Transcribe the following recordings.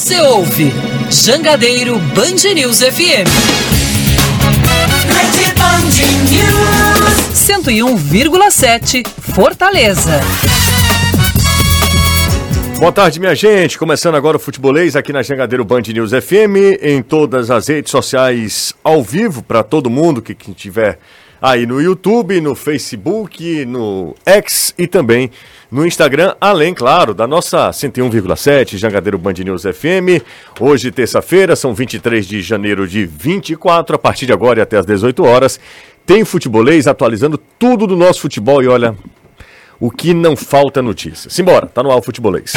Você ouve Jangadeiro Band News FM. Rede Band News 101,7 Fortaleza. Boa tarde, minha gente. Começando agora o Futebolês aqui na Jangadeiro Band News FM, em todas as redes sociais ao vivo para todo mundo que, que tiver aí no YouTube, no Facebook, no X e também no Instagram, além, claro, da nossa 101,7 Jangadeiro Band News FM. Hoje, terça-feira, são 23 de janeiro de 24, a partir de agora e até às 18 horas. Tem futebolês atualizando tudo do nosso futebol e olha, o que não falta notícia. Simbora, tá no ar o futebolês.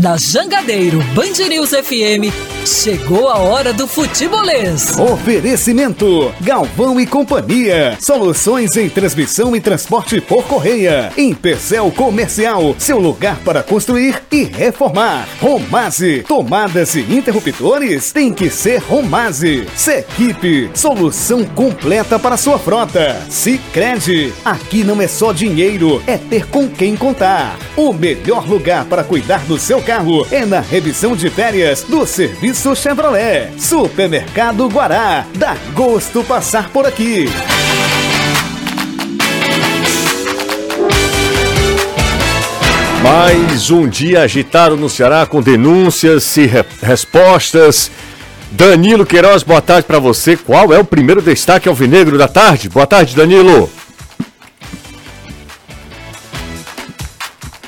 Na Jangadeiro Band News FM, chegou a hora do futebolês. Oferecimento: Galvão e Companhia. Soluções em transmissão e transporte por correia. Empecel Comercial, seu lugar para construir e reformar. Romase, tomadas e interruptores tem que ser Romase. Sequipe, solução completa para sua frota. Sicredi, aqui não é só dinheiro, é ter com quem contar. O melhor lugar para cuidar do seu carro é na revisão de férias do Serviço Chevrolet. Supermercado Guará. Dá gosto passar por aqui. Mais um dia agitado no Ceará com denúncias e re respostas. Danilo Queiroz, boa tarde para você. Qual é o primeiro destaque alvinegro da tarde? Boa tarde, Danilo.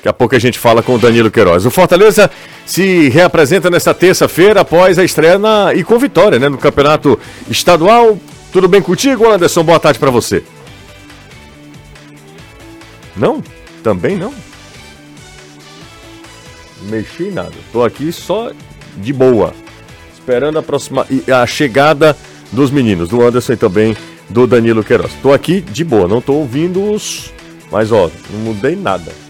Daqui a pouco a gente fala com o Danilo Queiroz. O Fortaleza se reapresenta nesta terça-feira após a estreia na, e com vitória né, no Campeonato Estadual. Tudo bem contigo, Anderson? Boa tarde para você. Não? Também não? Mexi nada. Tô aqui só de boa. Esperando a, próxima, a chegada dos meninos, do Anderson e também do Danilo Queiroz. Tô aqui de boa, não tô ouvindo os. Mas ó, não mudei nada.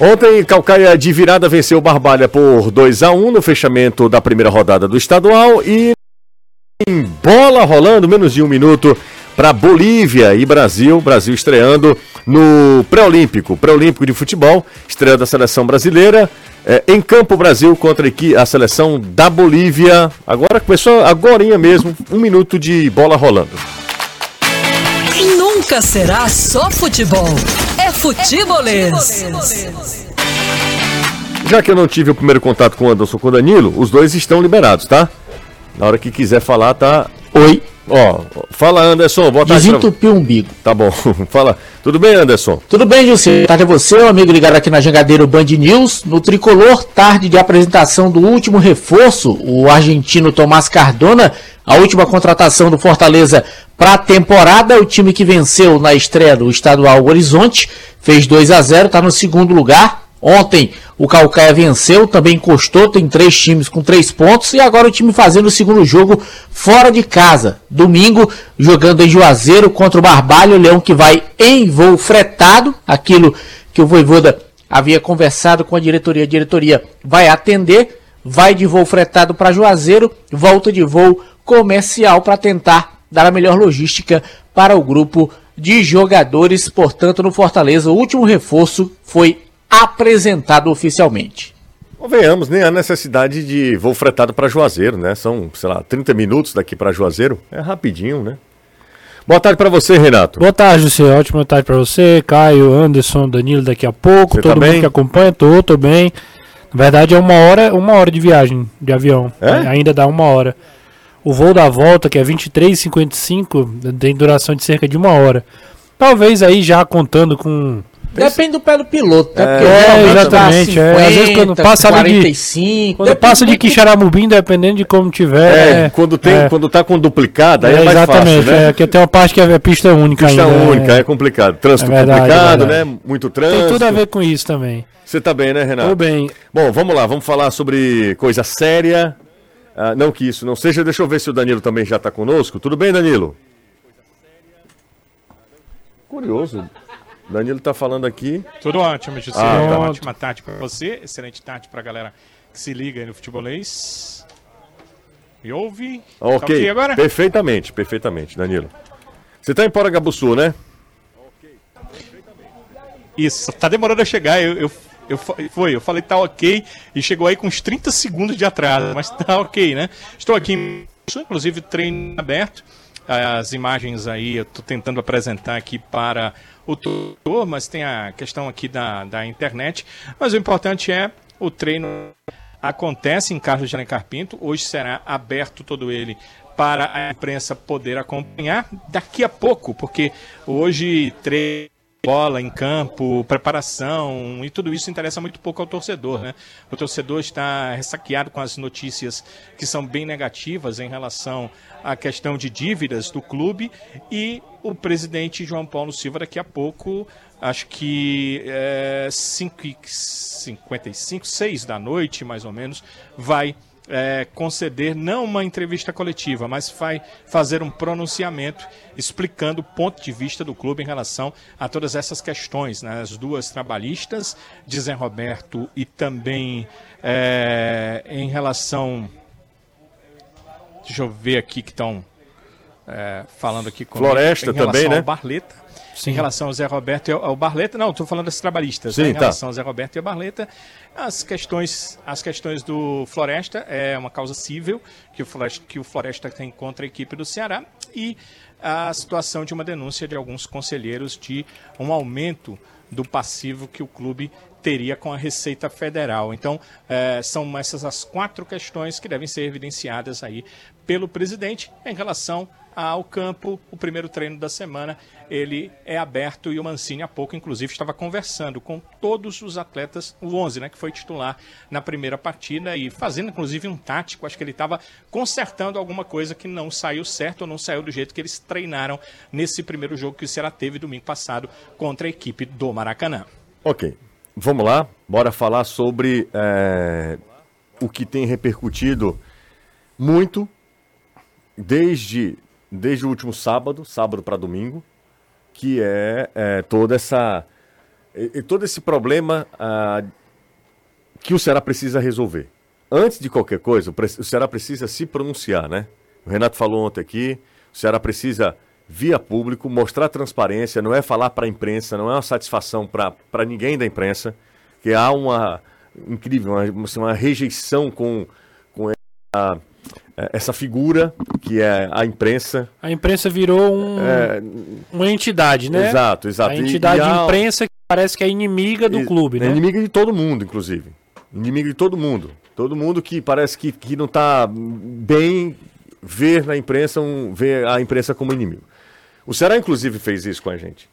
Ontem, Calcaia de virada venceu Barbalha por 2 a 1 no fechamento da primeira rodada do estadual e em bola rolando, menos de um minuto para Bolívia e Brasil. Brasil estreando no pré-olímpico, pré-olímpico de futebol, estreia da seleção brasileira. É, em campo Brasil contra a seleção da Bolívia. Agora começou agora mesmo, um minuto de bola rolando. Nunca será só futebol. É futebolês. Já que eu não tive o primeiro contato com o Anderson com o Danilo, os dois estão liberados, tá? Na hora que quiser falar, tá. Oi. Ó, fala Anderson, boa tarde. Desentupiu o umbigo. Tá bom, fala. Tudo bem, Anderson? Tudo bem, Gilson. Boa tarde a você, um amigo ligado aqui na Jangadeiro Band News. No tricolor, tarde de apresentação do último reforço, o argentino Tomás Cardona, a última contratação do Fortaleza para a temporada. O time que venceu na estreia do estadual Horizonte fez 2 a 0 está no segundo lugar. Ontem o Calcaia venceu, também encostou, tem três times com três pontos e agora o time fazendo o segundo jogo fora de casa. Domingo, jogando em Juazeiro contra o Barbalho, o Leão que vai em voo fretado, aquilo que o Voivoda havia conversado com a diretoria. A diretoria vai atender, vai de voo fretado para Juazeiro, volta de voo comercial para tentar dar a melhor logística para o grupo de jogadores. Portanto, no Fortaleza, o último reforço foi apresentado oficialmente. Convenhamos, nem a necessidade de voo fretado para Juazeiro, né? São, sei lá, 30 minutos daqui para Juazeiro. É rapidinho, né? Boa tarde para você, Renato. Boa tarde, você. Ótima tarde para você, Caio, Anderson, Danilo daqui a pouco, você todo tá mundo bem? que acompanha, tô, tô bem. Na verdade é uma hora, uma hora de viagem de avião. É? Ainda dá uma hora. O voo da volta, que é 23,55, tem duração de cerca de uma hora. Talvez aí já contando com. Depende do pé do piloto, né? É, é exatamente. 50, é. Às vezes quando passa 45, de, quando passa de Quixaramubim, dependendo de como tiver. É, é quando, tem, é. quando tá com duplicada, aí é, é mais exatamente, fácil, né? É, que tem uma parte que é pista única pista ainda. Pista única, é, complicado. Trânsito é verdade, complicado, né? Muito trânsito. Tem tudo a ver com isso também. Você tá bem, né, Renato? Tô bem. Bom, vamos lá, vamos falar sobre coisa séria. Ah, não que isso não seja, deixa eu ver se o Danilo também já está conosco. Tudo bem, Danilo? Curioso. Danilo está falando aqui. Tudo ótimo, José. Ah, tá. Ótima tarde para você, excelente tarde para a galera que se liga aí no futebolês. Me ouve? Ok, tá okay agora? perfeitamente, perfeitamente, Danilo. Você está em Poragabuçu, né? Isso, tá demorando a chegar. Eu, eu Eu, foi, eu falei tá ok e chegou aí com uns 30 segundos de atraso, mas tá ok, né? Estou aqui, inclusive treino aberto. As imagens aí eu estou tentando apresentar aqui para o tutor, mas tem a questão aqui da, da internet. Mas o importante é o treino acontece em Carlos de Alencar Pinto. Hoje será aberto todo ele para a imprensa poder acompanhar daqui a pouco, porque hoje treino bola em campo, preparação e tudo isso interessa muito pouco ao torcedor, né? O torcedor está ressaqueado com as notícias que são bem negativas em relação à questão de dívidas do clube e o presidente João Paulo Silva daqui a pouco, acho que é, 5 55, 6 da noite mais ou menos, vai é, conceder não uma entrevista coletiva, mas vai fazer um pronunciamento explicando o ponto de vista do clube em relação a todas essas questões, né? as duas trabalhistas Zé Roberto e também é, em relação. Deixa eu ver aqui que estão é, falando aqui com Floresta também, né? Barleta. Sim. Em relação ao Zé Roberto e ao, Barleta, não, estou falando das trabalhistas. Sim, né? Em tá. relação ao Zé Roberto e ao Barleta, as questões, as questões do Floresta é uma causa civil que o Floresta, que o Floresta tem contra a equipe do Ceará e a situação de uma denúncia de alguns conselheiros de um aumento do passivo que o clube teria com a Receita Federal. Então, é, são essas as quatro questões que devem ser evidenciadas aí pelo presidente em relação ao campo. O primeiro treino da semana ele é aberto e o Mancini há pouco, inclusive, estava conversando com todos os atletas, o 11, né, que foi titular na primeira partida e fazendo, inclusive, um tático. Acho que ele estava consertando alguma coisa que não saiu certo ou não saiu do jeito que eles treinaram nesse primeiro jogo que o Ceará teve domingo passado contra a equipe do Maracanã. Ok, vamos lá, bora falar sobre é, o que tem repercutido muito desde desde o último sábado, sábado para domingo, que é, é, toda essa e, todo esse problema ah, que o Ceará precisa resolver. Antes de qualquer coisa, o Ceará precisa se pronunciar, né? O Renato falou ontem aqui, o Ceará precisa via público mostrar transparência, não é falar para a imprensa, não é uma satisfação para ninguém da imprensa, que há uma incrível, uma, uma rejeição com, com a é, essa figura que é a imprensa. A imprensa virou um, é, uma entidade, né? Exato, exato. A entidade de imprensa que parece que é inimiga do e, clube, é né? É inimiga de todo mundo, inclusive. Inimiga de todo mundo. Todo mundo que parece que, que não está bem ver na imprensa, um, ver a imprensa como inimigo. O Ceará, inclusive, fez isso com a gente.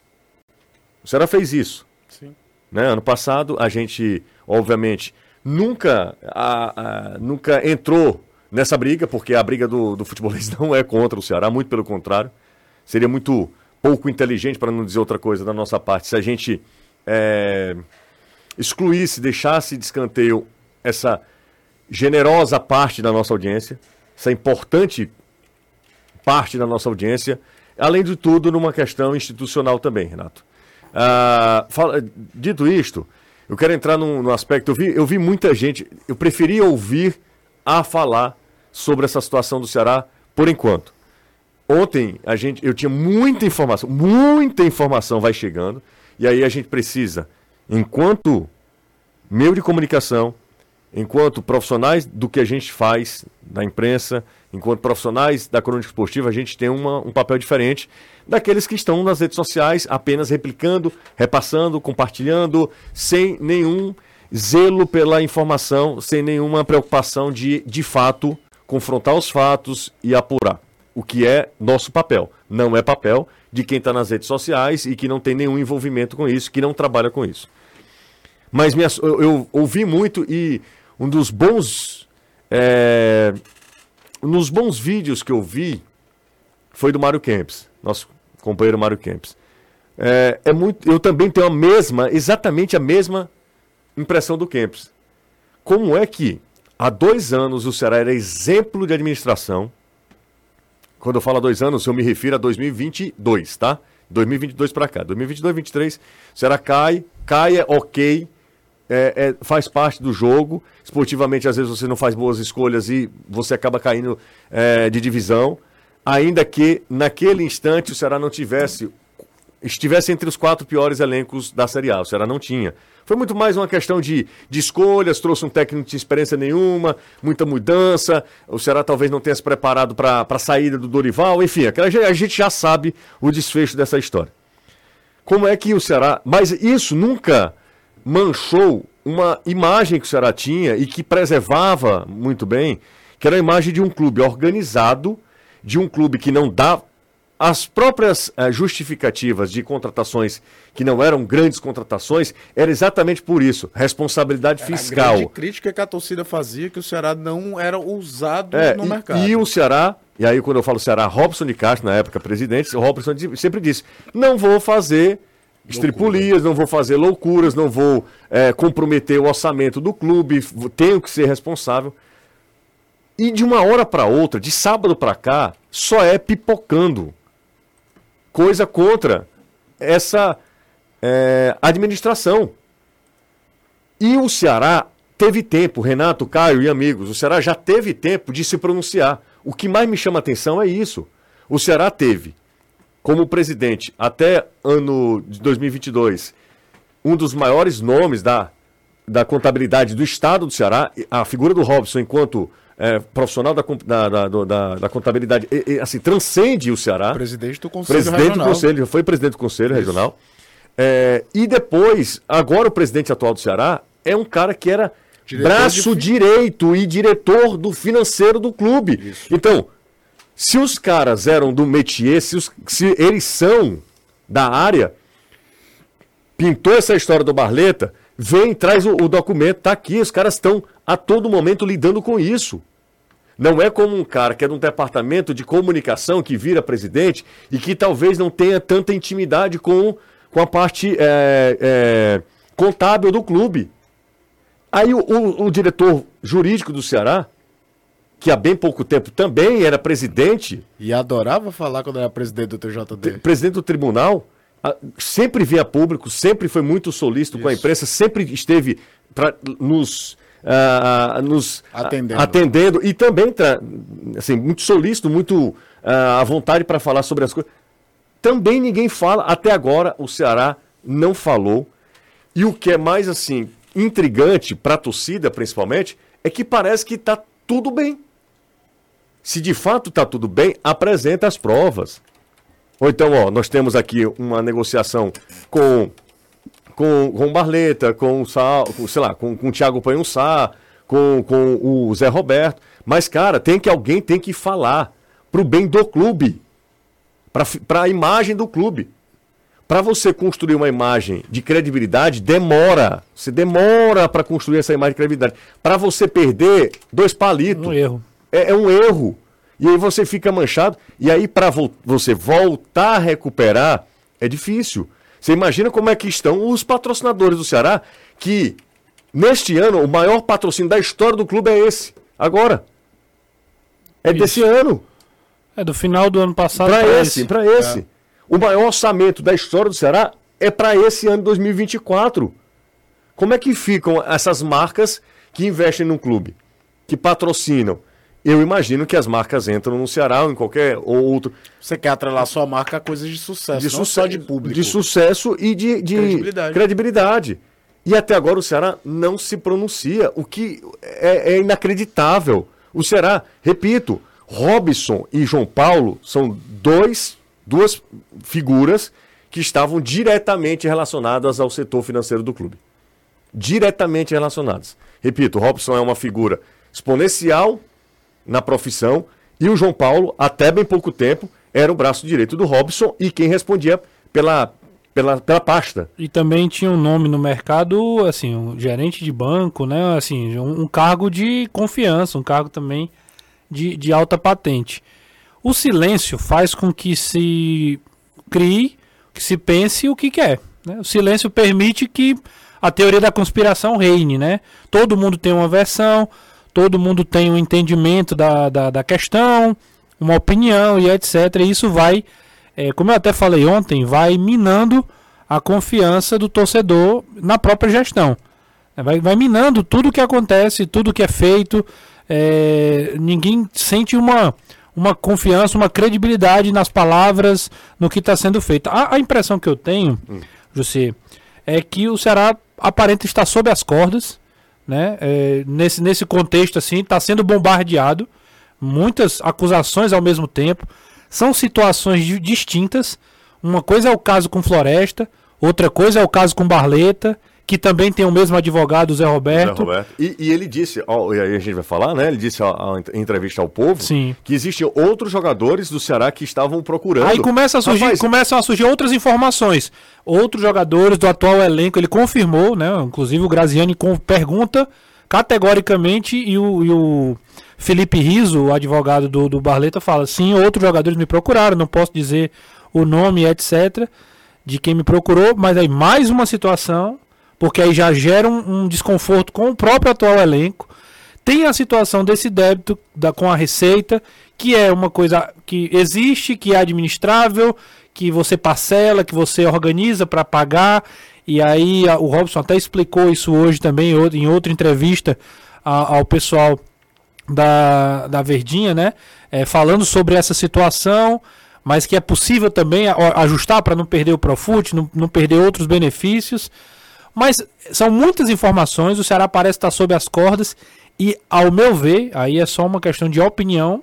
O Ceará fez isso. Sim. Né? Ano passado, a gente, obviamente, nunca, a, a, nunca entrou nessa briga, porque a briga do, do futebolês não é contra o Ceará, muito pelo contrário. Seria muito pouco inteligente, para não dizer outra coisa da nossa parte, se a gente é, excluísse, deixasse de escanteio essa generosa parte da nossa audiência, essa importante parte da nossa audiência, além de tudo, numa questão institucional também, Renato. Ah, fala, dito isto, eu quero entrar num, num aspecto. Eu vi, eu vi muita gente, eu preferia ouvir a falar sobre essa situação do Ceará por enquanto. Ontem a gente, eu tinha muita informação, muita informação vai chegando, e aí a gente precisa, enquanto meio de comunicação, enquanto profissionais do que a gente faz da imprensa, enquanto profissionais da crônica esportiva, a gente tem uma, um papel diferente daqueles que estão nas redes sociais apenas replicando, repassando, compartilhando, sem nenhum zelo pela informação, sem nenhuma preocupação de, de fato, confrontar os fatos e apurar. O que é nosso papel. Não é papel de quem está nas redes sociais e que não tem nenhum envolvimento com isso, que não trabalha com isso. Mas minha, eu, eu, ouvi muito e um dos bons. É, nos bons vídeos que eu vi foi do Mário Kempis, nosso companheiro Mário Kempis. É, é muito, eu também tenho a mesma, exatamente a mesma impressão do Kempis. Como é que há dois anos o Ceará era exemplo de administração? Quando eu falo dois anos, eu me refiro a 2022, tá? 2022 para cá. 2022, 2023, o Ceará cai, cai é ok, é, é, faz parte do jogo. Esportivamente, às vezes você não faz boas escolhas e você acaba caindo é, de divisão. Ainda que naquele instante o Ceará não tivesse estivesse entre os quatro piores elencos da Série A. O Ceará não tinha. Foi muito mais uma questão de, de escolhas, trouxe um técnico que não tinha experiência nenhuma, muita mudança. O Ceará talvez não tenha se preparado para a saída do Dorival. Enfim, a gente já sabe o desfecho dessa história. Como é que o Ceará. Mas isso nunca manchou uma imagem que o Ceará tinha e que preservava muito bem, que era a imagem de um clube organizado, de um clube que não dá as próprias uh, justificativas de contratações que não eram grandes contratações era exatamente por isso, responsabilidade era fiscal. A grande crítica que a torcida fazia que o Ceará não era usado é, no e, mercado. E o Ceará, e aí quando eu falo Ceará, Robson de Castro, na época presidente, o Robson sempre disse: não vou fazer estripulias, não vou fazer loucuras, não vou é, comprometer o orçamento do clube, tenho que ser responsável. E de uma hora para outra, de sábado para cá, só é pipocando coisa contra essa é, administração. E o Ceará teve tempo, Renato, Caio e amigos, o Ceará já teve tempo de se pronunciar. O que mais me chama atenção é isso. O Ceará teve, como presidente, até ano de 2022, um dos maiores nomes da, da contabilidade do estado do Ceará, a figura do Robson enquanto é, profissional da, da, da, da contabilidade, e, e, assim, transcende o Ceará. Presidente do Conselho presidente Regional. do Conselho, foi presidente do Conselho Isso. Regional. É, e depois, agora o presidente atual do Ceará é um cara que era diretor braço de... direito e diretor do financeiro do clube. Isso. Então, se os caras eram do métier, se, os, se eles são da área, pintou essa história do Barleta, vem, traz o, o documento, tá aqui, os caras estão a todo momento lidando com isso. Não é como um cara que é de um departamento de comunicação que vira presidente e que talvez não tenha tanta intimidade com, com a parte é, é, contábil do clube. Aí o, o, o, diretor jurídico do Ceará, que há bem pouco tempo também era presidente. E adorava falar quando era presidente do TJD. Presidente do tribunal, sempre via público, sempre foi muito solícito Isso. com a imprensa, sempre esteve para nos uh, nos atendendo. atendendo e também assim, muito solícito, muito uh, à vontade para falar sobre as coisas. Também ninguém fala, até agora o Ceará não falou. E o que é mais assim intrigante para a torcida, principalmente, é que parece que está tudo bem. Se de fato está tudo bem, apresenta as provas. Ou então, ó, nós temos aqui uma negociação com com, Barleta, com o Sal, com, sei lá, com, com o Thiago Panhussá, com, com o Zé Roberto. Mas, cara, tem que alguém tem que falar pro bem do clube, para a imagem do clube. Para você construir uma imagem de credibilidade, demora. Você demora para construir essa imagem de credibilidade. Para você perder, dois palitos. Um erro. É, é, um erro. E aí você fica manchado. E aí, para vo você voltar a recuperar, é difícil. Você imagina como é que estão os patrocinadores do Ceará, que neste ano o maior patrocínio da história do clube é esse. Agora. É Isso. desse ano. É do final do ano passado para esse. Para esse. É. O maior orçamento da história do Ceará é para esse ano 2024. Como é que ficam essas marcas que investem no clube, que patrocinam? Eu imagino que as marcas entram no Ceará ou em qualquer outro. Você quer atrelar sua marca a coisas de sucesso, de não sucesso, só de público. De sucesso e de, de credibilidade. credibilidade. E até agora o Ceará não se pronuncia, o que é, é inacreditável. O Ceará, repito, Robson e João Paulo são dois, duas figuras que estavam diretamente relacionadas ao setor financeiro do clube. Diretamente relacionadas. Repito, Robson é uma figura exponencial na profissão. E o João Paulo, até bem pouco tempo, era o braço direito do Robson e quem respondia pela, pela, pela pasta. E também tinha um nome no mercado, assim, um gerente de banco, né? Assim, um, um cargo de confiança, um cargo também de, de alta patente. O silêncio faz com que se crie, que se pense o que quer. Né? O silêncio permite que a teoria da conspiração reine, né? Todo mundo tem uma versão, todo mundo tem um entendimento da, da, da questão, uma opinião e etc. E isso vai, é, como eu até falei ontem, vai minando a confiança do torcedor na própria gestão. É, vai, vai minando tudo o que acontece, tudo que é feito. É, ninguém sente uma, uma confiança, uma credibilidade nas palavras, no que está sendo feito. A, a, impressão que eu tenho, hum. José, é que o Ceará aparenta estar sob as cordas, né? É, nesse, nesse contexto assim, está sendo bombardeado, muitas acusações ao mesmo tempo, são situações distintas. Uma coisa é o caso com Floresta, outra coisa é o caso com Barleta, que também tem o mesmo advogado, o Zé Roberto. Zé Roberto. E, e, ele disse, ó, e aí a gente vai falar, né? Ele disse ó, em entrevista ao povo Sim. que existiam outros jogadores do Ceará que estavam procurando. Aí começa a surgir, Rapaz, começam a surgir outras informações. Outros jogadores do atual elenco, ele confirmou, né? Inclusive o Graziani pergunta categoricamente e o, e o Felipe Riso, o advogado do, do Barleta, fala: sim, outros jogadores me procuraram, não posso dizer o nome, etc., de quem me procurou, mas aí mais uma situação porque aí já gera um, um, desconforto com o próprio atual elenco. Tem a situação desse débito da, com a Receita, que é uma coisa que existe, que é administrável, que você parcela, que você organiza para pagar. E aí o Robson até explicou isso hoje também em outra entrevista ao pessoal da, da Verdinha, né? É, falando sobre essa situação, mas que é possível também ajustar para não perder o Profut, não, não perder outros benefícios. Mas são muitas informações, o Ceará parece estar sob as cordas e, ao meu ver, aí é só uma questão de opinião,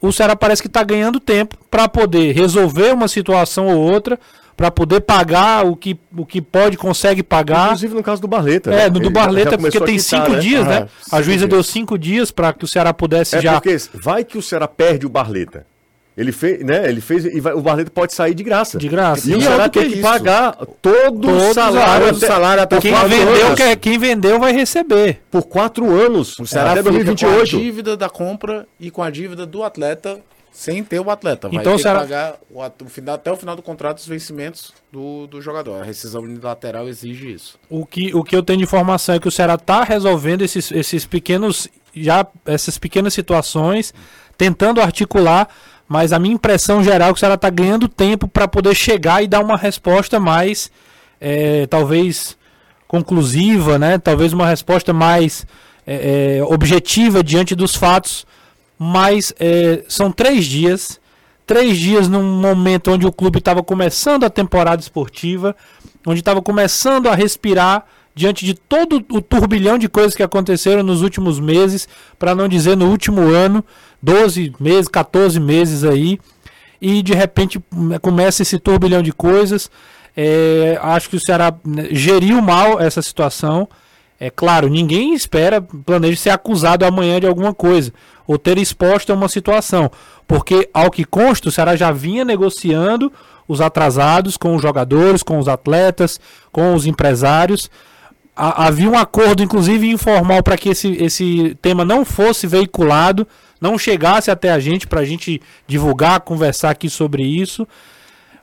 o Ceará parece que está ganhando tempo para poder resolver uma situação ou outra, para poder pagar o que, o que pode, consegue pagar. Inclusive no caso do Barleta. É, né? no do Barleta, porque tem quitar, cinco né? dias, né? a juíza dias. deu cinco dias para que o Ceará pudesse é já. Porque vai que o Ceará perde o Barleta. Ele fez, né? Ele fez e vai, o Barreto pode sair de graça. De graça. E, e o Ceará tem que, que pagar todo o salário, até, salário até quem vendeu, quer, quem vendeu vai receber por quatro anos. O Ceará até 2028. Com a dívida da compra e com a dívida do atleta sem ter o atleta. Vai então, ter Ceará... que pagar o, o final, até o final do contrato os vencimentos do, do jogador. A rescisão unilateral exige isso. O que, o que eu tenho de informação é que o Ceará está resolvendo esses, esses pequenos já essas pequenas situações, tentando articular mas a minha impressão geral é que Ceará está ganhando tempo para poder chegar e dar uma resposta mais, é, talvez, conclusiva, né? talvez uma resposta mais é, é, objetiva diante dos fatos. Mas é, são três dias, três dias num momento onde o clube estava começando a temporada esportiva, onde estava começando a respirar diante de todo o turbilhão de coisas que aconteceram nos últimos meses, para não dizer no último ano, 12 meses, 14 meses aí, e de repente hum, começa esse turbilhão de coisas. É, acho que o Ceará né, geriu mal essa situação. É claro, ninguém espera, planeja ser acusado amanhã de alguma coisa, ou ter exposto a uma situação, porque ao que consta, o Ceará já vinha negociando os atrasados com os jogadores, com os atletas, com os empresários havia um acordo, inclusive informal, para que esse, esse tema não fosse veiculado, não chegasse até a gente, para a gente divulgar, conversar aqui sobre isso.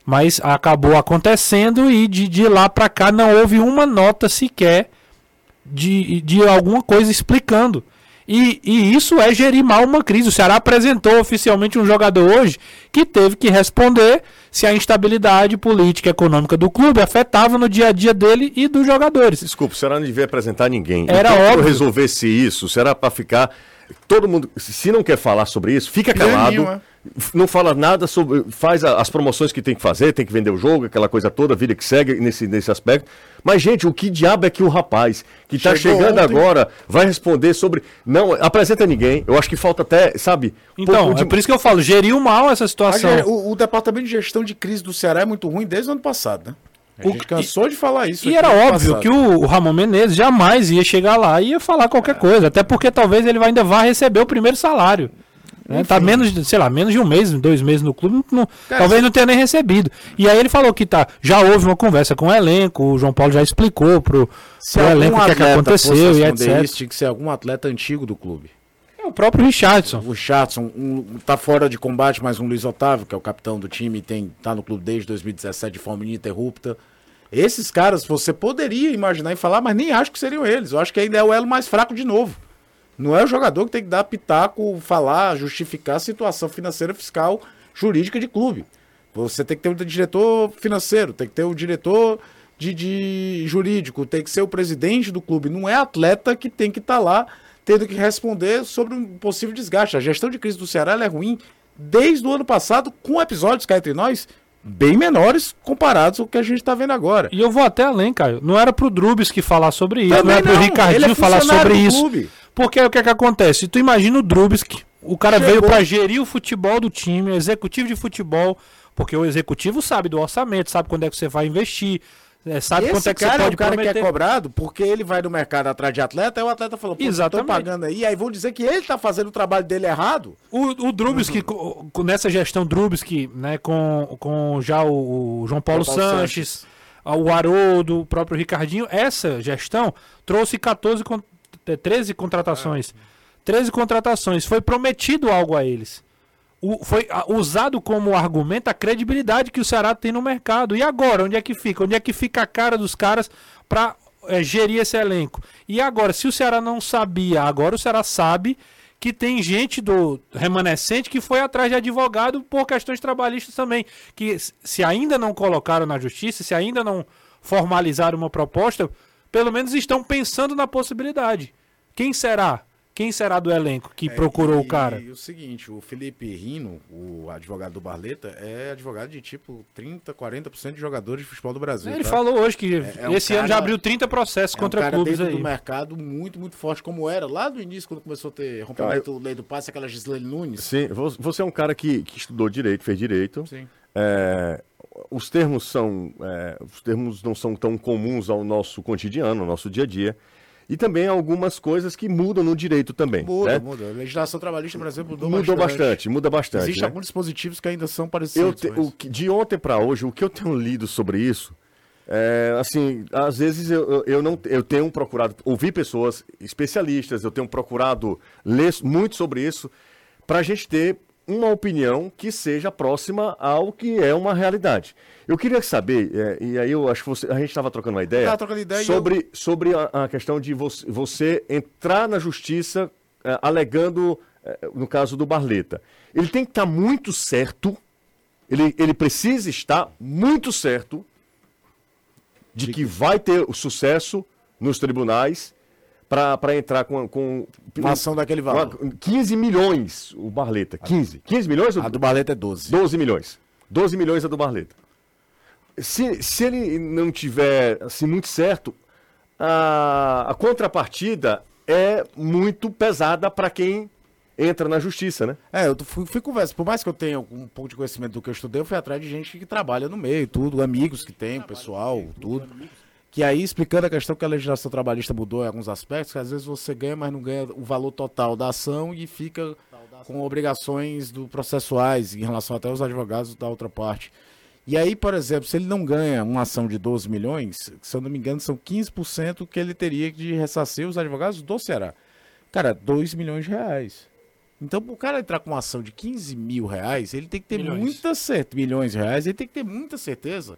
Mas acabou acontecendo e de, de lá para cá não houve uma nota sequer de, de alguma coisa explicando. E, e, isso é gerir mal uma crise. O Ceará apresentou oficialmente um jogador hoje que teve que responder se a instabilidade política e econômica do clube afetava no dia a dia dele e dos jogadores. Desculpa, o Ceará não devia apresentar ninguém. Era então, óbvio. resolvesse isso, será para ficar todo mundo, se não quer falar sobre isso, fica calado. É. Não fala nada sobre. Faz as promoções que tem que fazer, tem que vender o jogo, aquela coisa toda, vida que segue nesse, nesse aspecto. Mas, gente, o que diabo é que o rapaz que está chegando ontem. agora vai responder sobre. Não, apresenta ninguém. Eu acho que falta até, sabe. Então, de... é por isso que eu falo, geriu mal essa situação. O, o, departamento de gestão de crise do Ceará é muito ruim desde o ano passado, né? A gente cansou de falar isso. E era óbvio passado. que o, Ramon Menezes jamais ia chegar lá e ia falar qualquer é. coisa. Até porque talvez ele ainda vá receber o primeiro salário. Né? Tá menos, sei lá, menos de um mês, dois meses no clube, não, talvez não tenha nem recebido. E aí ele falou que tá, já houve uma conversa com o elenco, o João Paulo já explicou pro, pro elenco o que, é que aconteceu e etc. Isso, tinha que ser algum atleta antigo do clube. O próprio Richardson. O Richardson um, tá fora de combate, mas um Luiz Otávio, que é o capitão do time, tem tá no clube desde 2017 de forma ininterrupta. Esses caras você poderia imaginar e falar, mas nem acho que seriam eles. Eu acho que ainda é o elo mais fraco de novo. Não é o jogador que tem que dar pitaco, falar, justificar a situação financeira, fiscal, jurídica de clube. Você tem que ter um diretor financeiro, tem que ter o um diretor de, de, jurídico, tem que ser o presidente do clube. Não é atleta que tem que estar tá lá tendo que responder sobre um possível desgaste. A gestão de crise do Ceará é ruim desde o ano passado, com episódios cá entre nós, bem menores comparados ao que a gente está vendo agora. E eu vou até além, Caio. Não era pro Drubis que falar sobre isso, Também não era pro Ricardinho é falar sobre isso. Clube. Porque o que é que acontece? Tu imagina o Drubis, que o cara Chegou. veio para gerir o futebol do time, executivo de futebol, porque o executivo sabe do orçamento, sabe quando é que você vai investir, é, sabe Esse quanto é que cara você pode é o cara prometer. que é cobrado porque ele vai no mercado atrás de atleta, e o atleta falou, pô, Exatamente. tô pagando aí, aí vão dizer que ele tá fazendo o trabalho dele errado. O, o Drubsky, uhum. com, nessa gestão Drubsky, né, com, com já o, o João Paulo, João Paulo Sanches, Sanches, o Haroldo, o próprio Ricardinho, essa gestão trouxe 14, 13 contratações. É. 13 contratações. Foi prometido algo a eles foi usado como argumento a credibilidade que o Ceará tem no mercado. E agora, onde é que fica? Onde é que fica a cara dos caras para é, gerir esse elenco? E agora, se o Ceará não sabia, agora o Ceará sabe que tem gente do remanescente que foi atrás de advogado por questões trabalhistas também. Que se ainda não colocaram na justiça, se ainda não formalizaram uma proposta, pelo menos estão pensando na possibilidade. Quem será? Quem será do elenco que é, procurou e, o cara? E o seguinte, o Felipe Rino, o advogado do Barleta, é advogado de tipo 30, 40% de jogadores de futebol do Brasil. É, ele tá? falou hoje que é, é esse um ano já abriu 30 processos contra um cara clubes aí. do mercado muito, muito forte, como era lá do início, quando começou a ter rompimento do lei do passe, aquela Gislene Nunes. Sim, você é um cara que, que estudou direito, fez direito. Sim. É, os termos são. É, os termos não são tão comuns ao nosso cotidiano, ao nosso dia a dia e também algumas coisas que mudam no direito também. Muda, né? muda. A legislação trabalhista, por exemplo, mudou, mudou bastante. bastante. Muda bastante. Existem né? alguns dispositivos que ainda são parecidos. Te, mas... o, de ontem para hoje, o que eu tenho lido sobre isso, é, assim, às vezes eu, eu, não, eu tenho procurado ouvir pessoas especialistas, eu tenho procurado ler muito sobre isso, para a gente ter uma opinião que seja próxima ao que é uma realidade. Eu queria saber, é, e aí eu acho que você, a gente estava trocando uma ideia, ideia sobre, eu... sobre a, a, questão de você, você, entrar na justiça é, alegando, é, no caso do Barleta. Ele tem que estar tá muito certo, ele, ele precisa estar muito certo de que vai ter o sucesso nos tribunais para entrar com, com uma ação daquele valor. 15 milhões o Barleta. 15. 15 milhões? A do Barleta é 12. 12 milhões. 12 milhões a do Barleta. Se, se ele não tiver assim, muito certo, a, a contrapartida é muito pesada para quem entra na justiça, né? É, eu fui, fui conversa. Por mais que eu tenha um pouco de conhecimento do que eu estudei, eu fui atrás de gente que trabalha no meio, tudo, amigos que tem, pessoal, tudo. Que aí, explicando a questão que a legislação trabalhista mudou em alguns aspectos, que às vezes você ganha, mas não ganha o valor total da ação e fica com obrigações do processuais em relação até aos advogados da outra parte. E aí, por exemplo, se ele não ganha uma ação de 12 milhões, se eu não me engano, são 15% que ele teria de ressarcir os advogados do Ceará. Cara, 2 milhões de reais. Então, o cara entrar com uma ação de 15 mil reais, ele tem que ter milhões. muita certeza. Milhões de reais, ele tem que ter muita certeza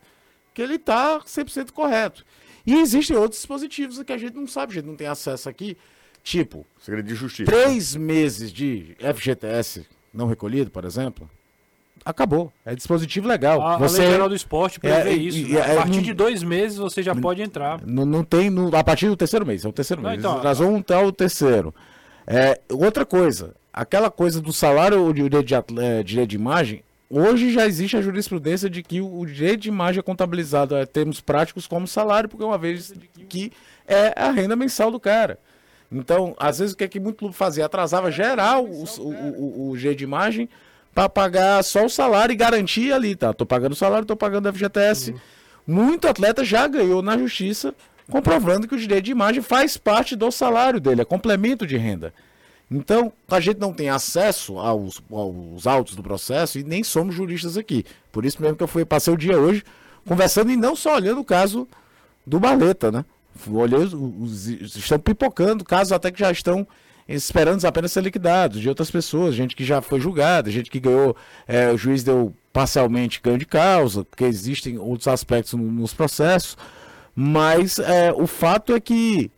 que ele está 100% correto. E existem outros dispositivos que a gente não sabe, a gente não tem acesso aqui. Tipo, segredo de justiça. Três meses de FGTS não recolhido, por exemplo. Acabou. É dispositivo legal. A, você, a Lei Geral do Esporte prevê é, isso. Né? É, a partir de dois meses você já pode entrar. Não, não tem. No, a partir do terceiro mês. É o terceiro não, mês. Então, Nós vamos o terceiro. É, outra coisa. Aquela coisa do salário ou direito de, direito de imagem Hoje já existe a jurisprudência de que o direito de imagem é contabilizado a termos práticos como salário, porque uma vez que é a renda mensal do cara. Então, às vezes o que é que muito clube fazia? Atrasava geral o, o, o, o direito de imagem para pagar só o salário e garantir ali, tá? Tô pagando o salário, tô pagando o FGTS. Uhum. Muito atleta já ganhou na justiça comprovando que o direito de imagem faz parte do salário dele, é complemento de renda. Então, a gente não tem acesso aos, aos autos do processo e nem somos juristas aqui. Por isso mesmo que eu fui, passei o dia hoje conversando e não só olhando o caso do Baleta, né? Olhei, os, os, estão pipocando casos até que já estão esperando apenas ser liquidados, de outras pessoas, gente que já foi julgada, gente que ganhou, é, o juiz deu parcialmente ganho de causa, porque existem outros aspectos no, nos processos, mas é, o fato é que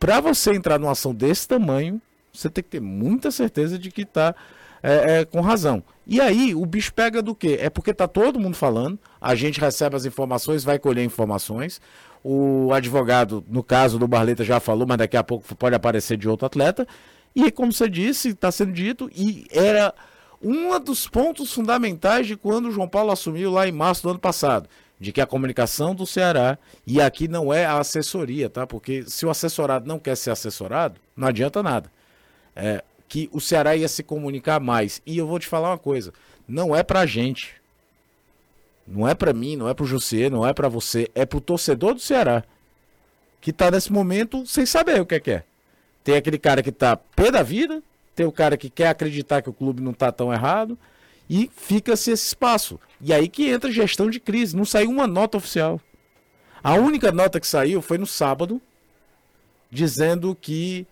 para você entrar numa ação desse tamanho, você tem que ter muita certeza de que está é, é, com razão. E aí, o bicho pega do quê? É porque tá todo mundo falando, a gente recebe as informações, vai colher informações. O advogado, no caso do Barleta, já falou, mas daqui a pouco pode aparecer de outro atleta. E como você disse, está sendo dito, e era um dos pontos fundamentais de quando o João Paulo assumiu lá em março do ano passado, de que a comunicação do Ceará, e aqui não é a assessoria, tá? Porque se o assessorado não quer ser assessorado, não adianta nada. É, que o Ceará ia se comunicar mais. E eu vou te falar uma coisa, não é pra gente. Não é pra mim, não é pro José, não é pra você, é pro torcedor do Ceará. Que tá nesse momento sem saber o que é que é. Tem aquele cara que tá pé da vida, tem o cara que quer acreditar que o clube não tá tão errado, e fica-se esse espaço. E aí que entra gestão de crise. Não saiu uma nota oficial. A única nota que saiu foi no sábado, dizendo que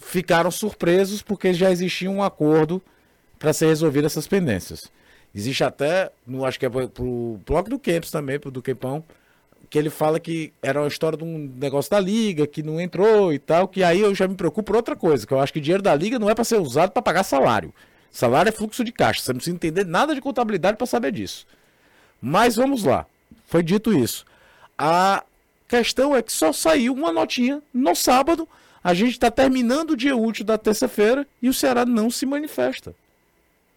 ficaram surpresos porque já existia um acordo para ser resolvido essas pendências. Existe até, no, acho que é pro bloco do Campos também, pro do Quempão, que ele fala que era uma história de um negócio da liga, que não entrou e tal, que aí eu já me preocupo por outra coisa, que eu acho que o dinheiro da liga não é para ser usado para pagar salário. Salário é fluxo de caixa. Você não precisa entender nada de contabilidade para saber disso. Mas vamos lá. Foi dito isso. A questão é que só saiu uma notinha no sábado. A gente está terminando o dia útil da terça-feira e o Ceará não se manifesta.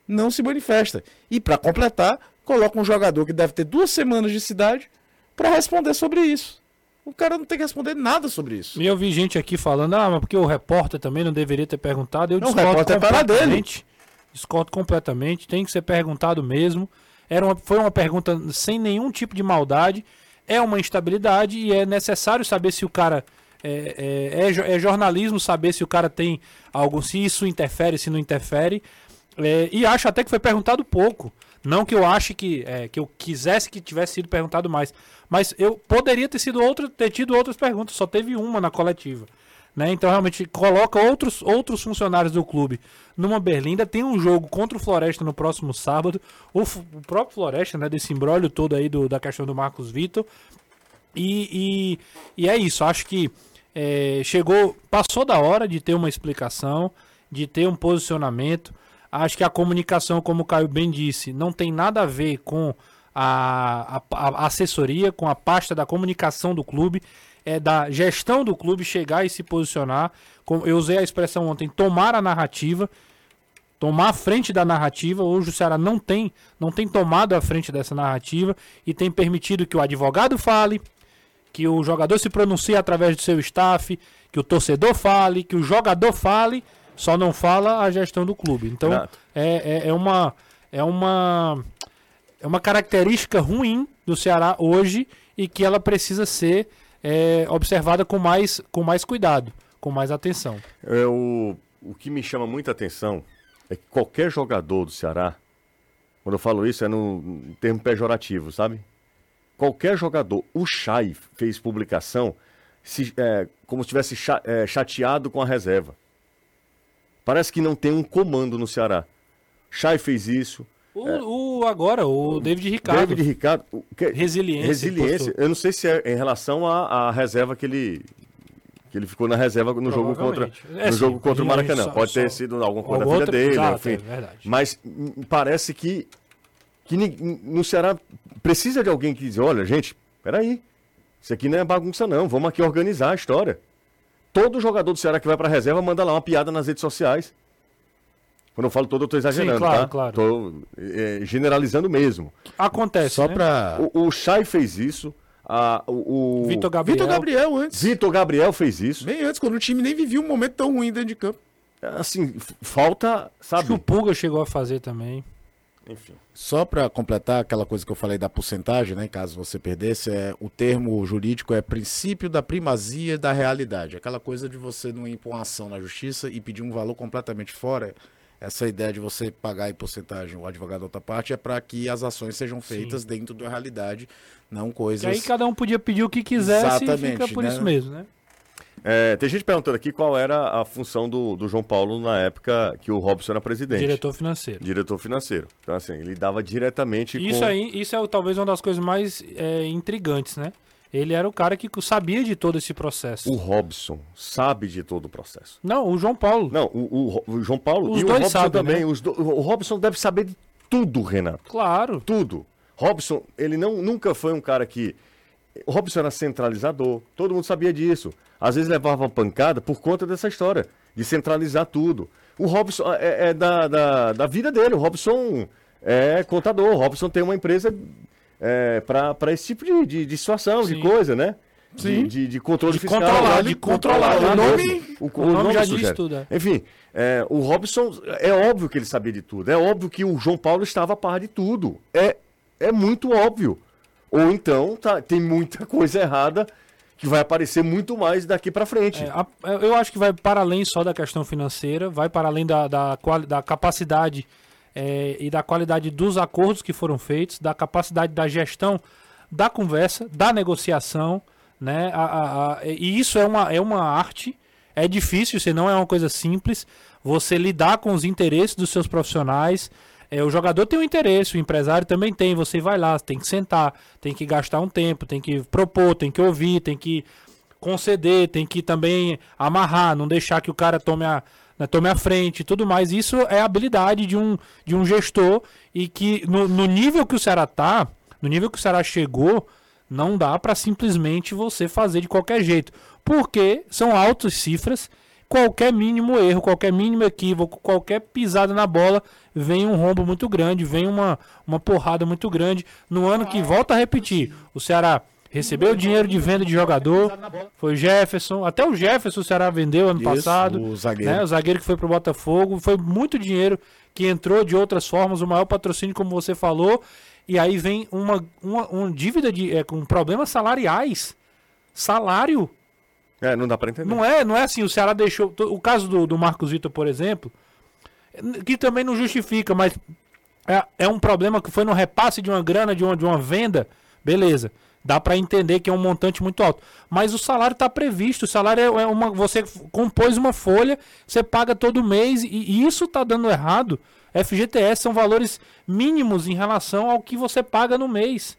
Não se manifesta. E para completar, coloca um jogador que deve ter duas semanas de cidade para responder sobre isso. O cara não tem que responder nada sobre isso. E eu vi gente aqui falando, ah, mas porque o repórter também não deveria ter perguntado. Eu não, o repórter é para dele. Discordo completamente, tem que ser perguntado mesmo. Era uma, foi uma pergunta sem nenhum tipo de maldade. É uma instabilidade e é necessário saber se o cara. É, é, é, é jornalismo saber se o cara tem algo, se isso interfere, se não interfere. É, e acho até que foi perguntado pouco. Não que eu ache que, é, que eu quisesse que tivesse sido perguntado mais. Mas eu poderia ter sido outro, ter tido outras perguntas, só teve uma na coletiva. Né? Então realmente coloca outros, outros funcionários do clube numa berlinda. Tem um jogo contra o Floresta no próximo sábado. O, o próprio Floresta, né, desse embrólio todo aí do, da questão do Marcos Vitor. E, e, e, é isso, acho que é, chegou, passou da hora de ter uma explicação, de ter um posicionamento. Acho que a comunicação, como o Caio bem disse, não tem nada a ver com a, a, a assessoria, com a pasta da comunicação do clube é da gestão do clube chegar e se posicionar. Eu usei a expressão ontem, tomar a narrativa, tomar a frente da narrativa. Hoje o Ceará não tem, não tem tomado a frente dessa narrativa e tem permitido que o advogado fale, que o jogador se pronuncie através do seu staff, que o torcedor fale, que o jogador fale, só não fala a gestão do clube. Então é, é, é uma é uma é uma característica ruim do Ceará hoje e que ela precisa ser é, observada com mais, com mais cuidado, com mais atenção. É, o, o que me chama muita atenção é que qualquer jogador do Ceará, quando eu falo isso é no, no termo pejorativo, sabe? Qualquer jogador, o Chay fez publicação se, é, como se estivesse é, chateado com a reserva. Parece que não tem um comando no Ceará. Chay fez isso, o, é. o, agora, o David Ricardo. David Ricardo. Que, resiliência. Resiliência. Eu não sei se é em relação à, à reserva que ele que ele ficou na reserva no jogo contra, é, no sim, jogo contra o Maracanã. Só, Pode ter só, sido alguma coisa da filha dele, exato, enfim. É Mas parece que, que no Ceará precisa de alguém que diz, olha, gente, peraí, isso aqui não é bagunça não, vamos aqui organizar a história. Todo jogador do Ceará que vai para a reserva manda lá uma piada nas redes sociais. Quando eu falo todo, eu estou exagerando, Sim, claro, tá? claro. Tô é, generalizando mesmo. Acontece, Só né? para O, o Chay fez isso. A, o, o... Vitor Gabriel. Vitor Gabriel antes. Vitor Gabriel fez isso. Bem antes, quando o time nem vivia um momento tão ruim dentro de campo. Assim, falta, sabe? Acho que o Pulga chegou a fazer também. Enfim. Só para completar aquela coisa que eu falei da porcentagem, né, caso você perdesse, é, o termo jurídico é princípio da primazia da realidade. Aquela coisa de você não impor uma ação na justiça e pedir um valor completamente fora essa ideia de você pagar em porcentagem o advogado da outra parte é para que as ações sejam feitas Sim. dentro da realidade, não coisas. E aí cada um podia pedir o que quisesse Exatamente, e fica por né? isso mesmo, né? É, tem gente perguntando aqui qual era a função do, do João Paulo na época que o Robson era presidente. Diretor financeiro. Diretor financeiro. Então, assim, ele dava diretamente isso com... Aí, isso é talvez uma das coisas mais é, intrigantes, né? Ele era o cara que sabia de todo esse processo. O Robson sabe de todo o processo. Não, o João Paulo. Não, o, o, o João Paulo Os e dois o Robson sabem, também. Né? Do, o Robson deve saber de tudo, Renato. Claro. Tudo. Robson, ele não, nunca foi um cara que. O Robson era centralizador, todo mundo sabia disso. Às vezes levava uma pancada por conta dessa história. de centralizar tudo. O Robson é, é da, da, da, vida dele. O Robson é contador. O Robson tem uma empresa é, para esse tipo de, de, de situação, Sim. de coisa, né? Sim. De, de, controle de fiscal. Controlar, de controlar. O nome, o, o, o nome já diz tudo. É. Enfim, é, o Robson, é óbvio que ele sabia de tudo. É óbvio que o João Paulo estava a par de tudo. É, é muito óbvio. Ou então tá, tem muita coisa errada que vai aparecer muito mais daqui para frente. É, a, eu acho que vai para além só da questão financeira, vai para além da, da, da capacidade é, e da qualidade dos acordos que foram feitos, da capacidade da gestão da conversa, da negociação, né? A, a, a, e isso é uma, é uma arte, é difícil, você não é uma coisa simples, você lidar com os interesses dos seus profissionais, é, o jogador tem um interesse, o empresário também tem. Você vai lá, tem que sentar, tem que gastar um tempo, tem que propor, tem que ouvir, tem que conceder, tem que também amarrar, não deixar que o cara tome a, né, tome a frente tudo mais. Isso é habilidade de um, de um gestor e que no, no nível que o Ceará tá, no nível que o Ceará chegou, não dá para simplesmente você fazer de qualquer jeito, porque são altas cifras qualquer mínimo erro, qualquer mínimo equívoco, qualquer pisada na bola, vem um rombo muito grande, vem uma, uma porrada muito grande. No ano que volta a repetir, o Ceará recebeu dinheiro de venda de jogador, foi Jefferson, até o Jefferson o Ceará vendeu ano Isso, passado, o zagueiro. Né, o zagueiro que foi pro Botafogo, foi muito dinheiro que entrou de outras formas, o maior patrocínio como você falou, e aí vem uma, uma, uma dívida de, é, com problemas salariais, salário é, não dá para entender. Não é, não é assim, o Ceará deixou. O caso do, do Marcos Vitor, por exemplo, que também não justifica, mas é, é um problema que foi no repasse de uma grana, de uma, de uma venda, beleza. Dá para entender que é um montante muito alto. Mas o salário está previsto. O salário é, é uma. Você compôs uma folha, você paga todo mês, e, e isso está dando errado. FGTS são valores mínimos em relação ao que você paga no mês.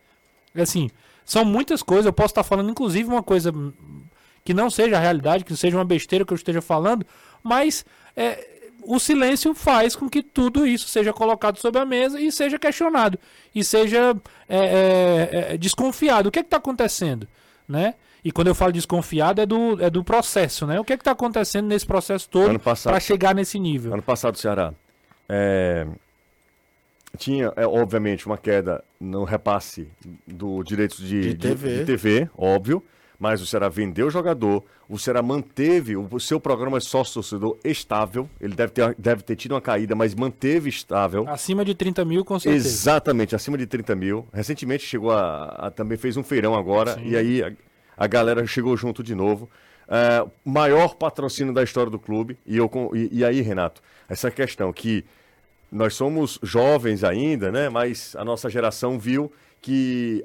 Assim, são muitas coisas. Eu posso estar tá falando, inclusive, uma coisa que não seja a realidade, que seja uma besteira que eu esteja falando, mas é, o silêncio faz com que tudo isso seja colocado sobre a mesa e seja questionado e seja é, é, é desconfiado. O que é está acontecendo, né? E quando eu falo desconfiado é do, é do processo, né? O que é está acontecendo nesse processo todo para chegar nesse nível? Ano passado, Ceará é, tinha, é, obviamente, uma queda no repasse do direito de, de, TV. de TV, óbvio mas o Ceará vendeu o jogador, o Ceará manteve o seu programa sócio-torcedor estável, ele deve ter, deve ter tido uma caída, mas manteve estável. Acima de 30 mil, com certeza. Exatamente, acima de 30 mil. Recentemente chegou a, a também fez um feirão agora, Sim. e aí a, a, galera chegou junto de novo. É, maior patrocínio da história do clube, e, eu, e, e aí, Renato, essa questão que nós somos jovens ainda, né? Mas a nossa geração viu que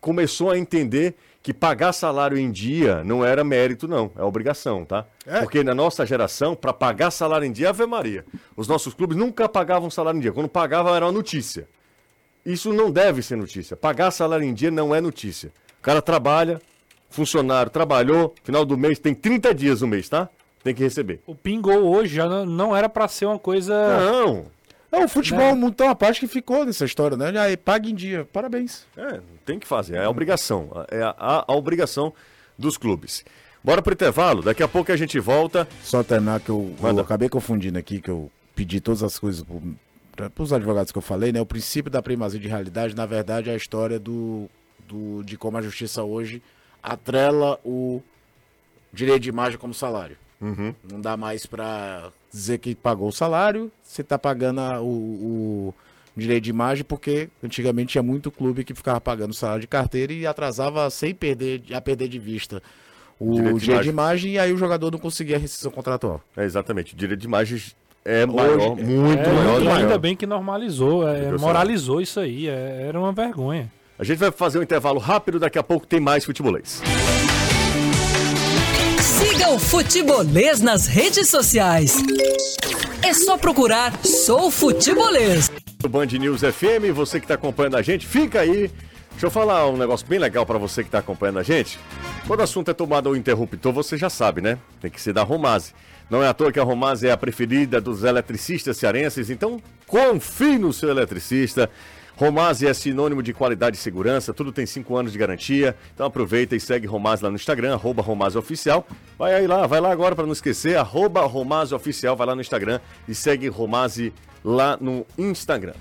começou a entender que pagar salário em dia não era mérito, não, é obrigação, tá? É. Porque na nossa geração, para pagar salário em dia, Ave Maria. Os nossos clubes nunca pagavam salário em dia. Quando pagavam, era uma notícia. Isso não deve ser notícia. Pagar salário em dia não é notícia. O cara trabalha, funcionário trabalhou, final do mês, tem 30 dias no mês, tá? Tem que receber. O pingou hoje já não era para ser uma coisa. Não. É, o futebol né? tem uma parte que ficou nessa história, né? Já paga em dia. Parabéns. É, tem que fazer. É a obrigação. É a, a, a obrigação dos clubes. Bora pro intervalo, daqui a pouco a gente volta. Só terminar que eu, eu acabei confundindo aqui, que eu pedi todas as coisas para os advogados que eu falei, né? O princípio da primazia de realidade, na verdade, é a história do, do, de como a justiça hoje atrela o direito de imagem como salário. Uhum. Não dá mais para dizer que pagou o salário, você está pagando a, o, o, direito de imagem, porque antigamente tinha muito clube que ficava pagando o salário de carteira e atrasava sem perder, a perder de vista o direito, de, imagem. de imagem e aí o jogador não conseguia a rescisão contratual. É exatamente, o direito de imagem é maior, Hoje, muito é, maior. Ainda maior. bem que normalizou, é, moralizou isso aí, é, era uma vergonha. A gente vai fazer um intervalo rápido, daqui a pouco tem mais futebolês. Siga o Futebolês nas redes sociais. É só procurar Sou Futebolês. O Band News FM, você que está acompanhando a gente, fica aí. Deixa eu falar um negócio bem legal para você que está acompanhando a gente. Quando o assunto é tomado ao interruptor, você já sabe, né? Tem que ser da Romase. Não é à toa que a Romase é a preferida dos eletricistas cearenses, então confie no seu eletricista. Romaz é sinônimo de qualidade e segurança, tudo tem 5 anos de garantia. Então aproveita e segue Romaz lá no Instagram, arroba Oficial. Vai aí lá, vai lá agora para não esquecer, arroba Oficial, vai lá no Instagram e segue Romaz lá no Instagram.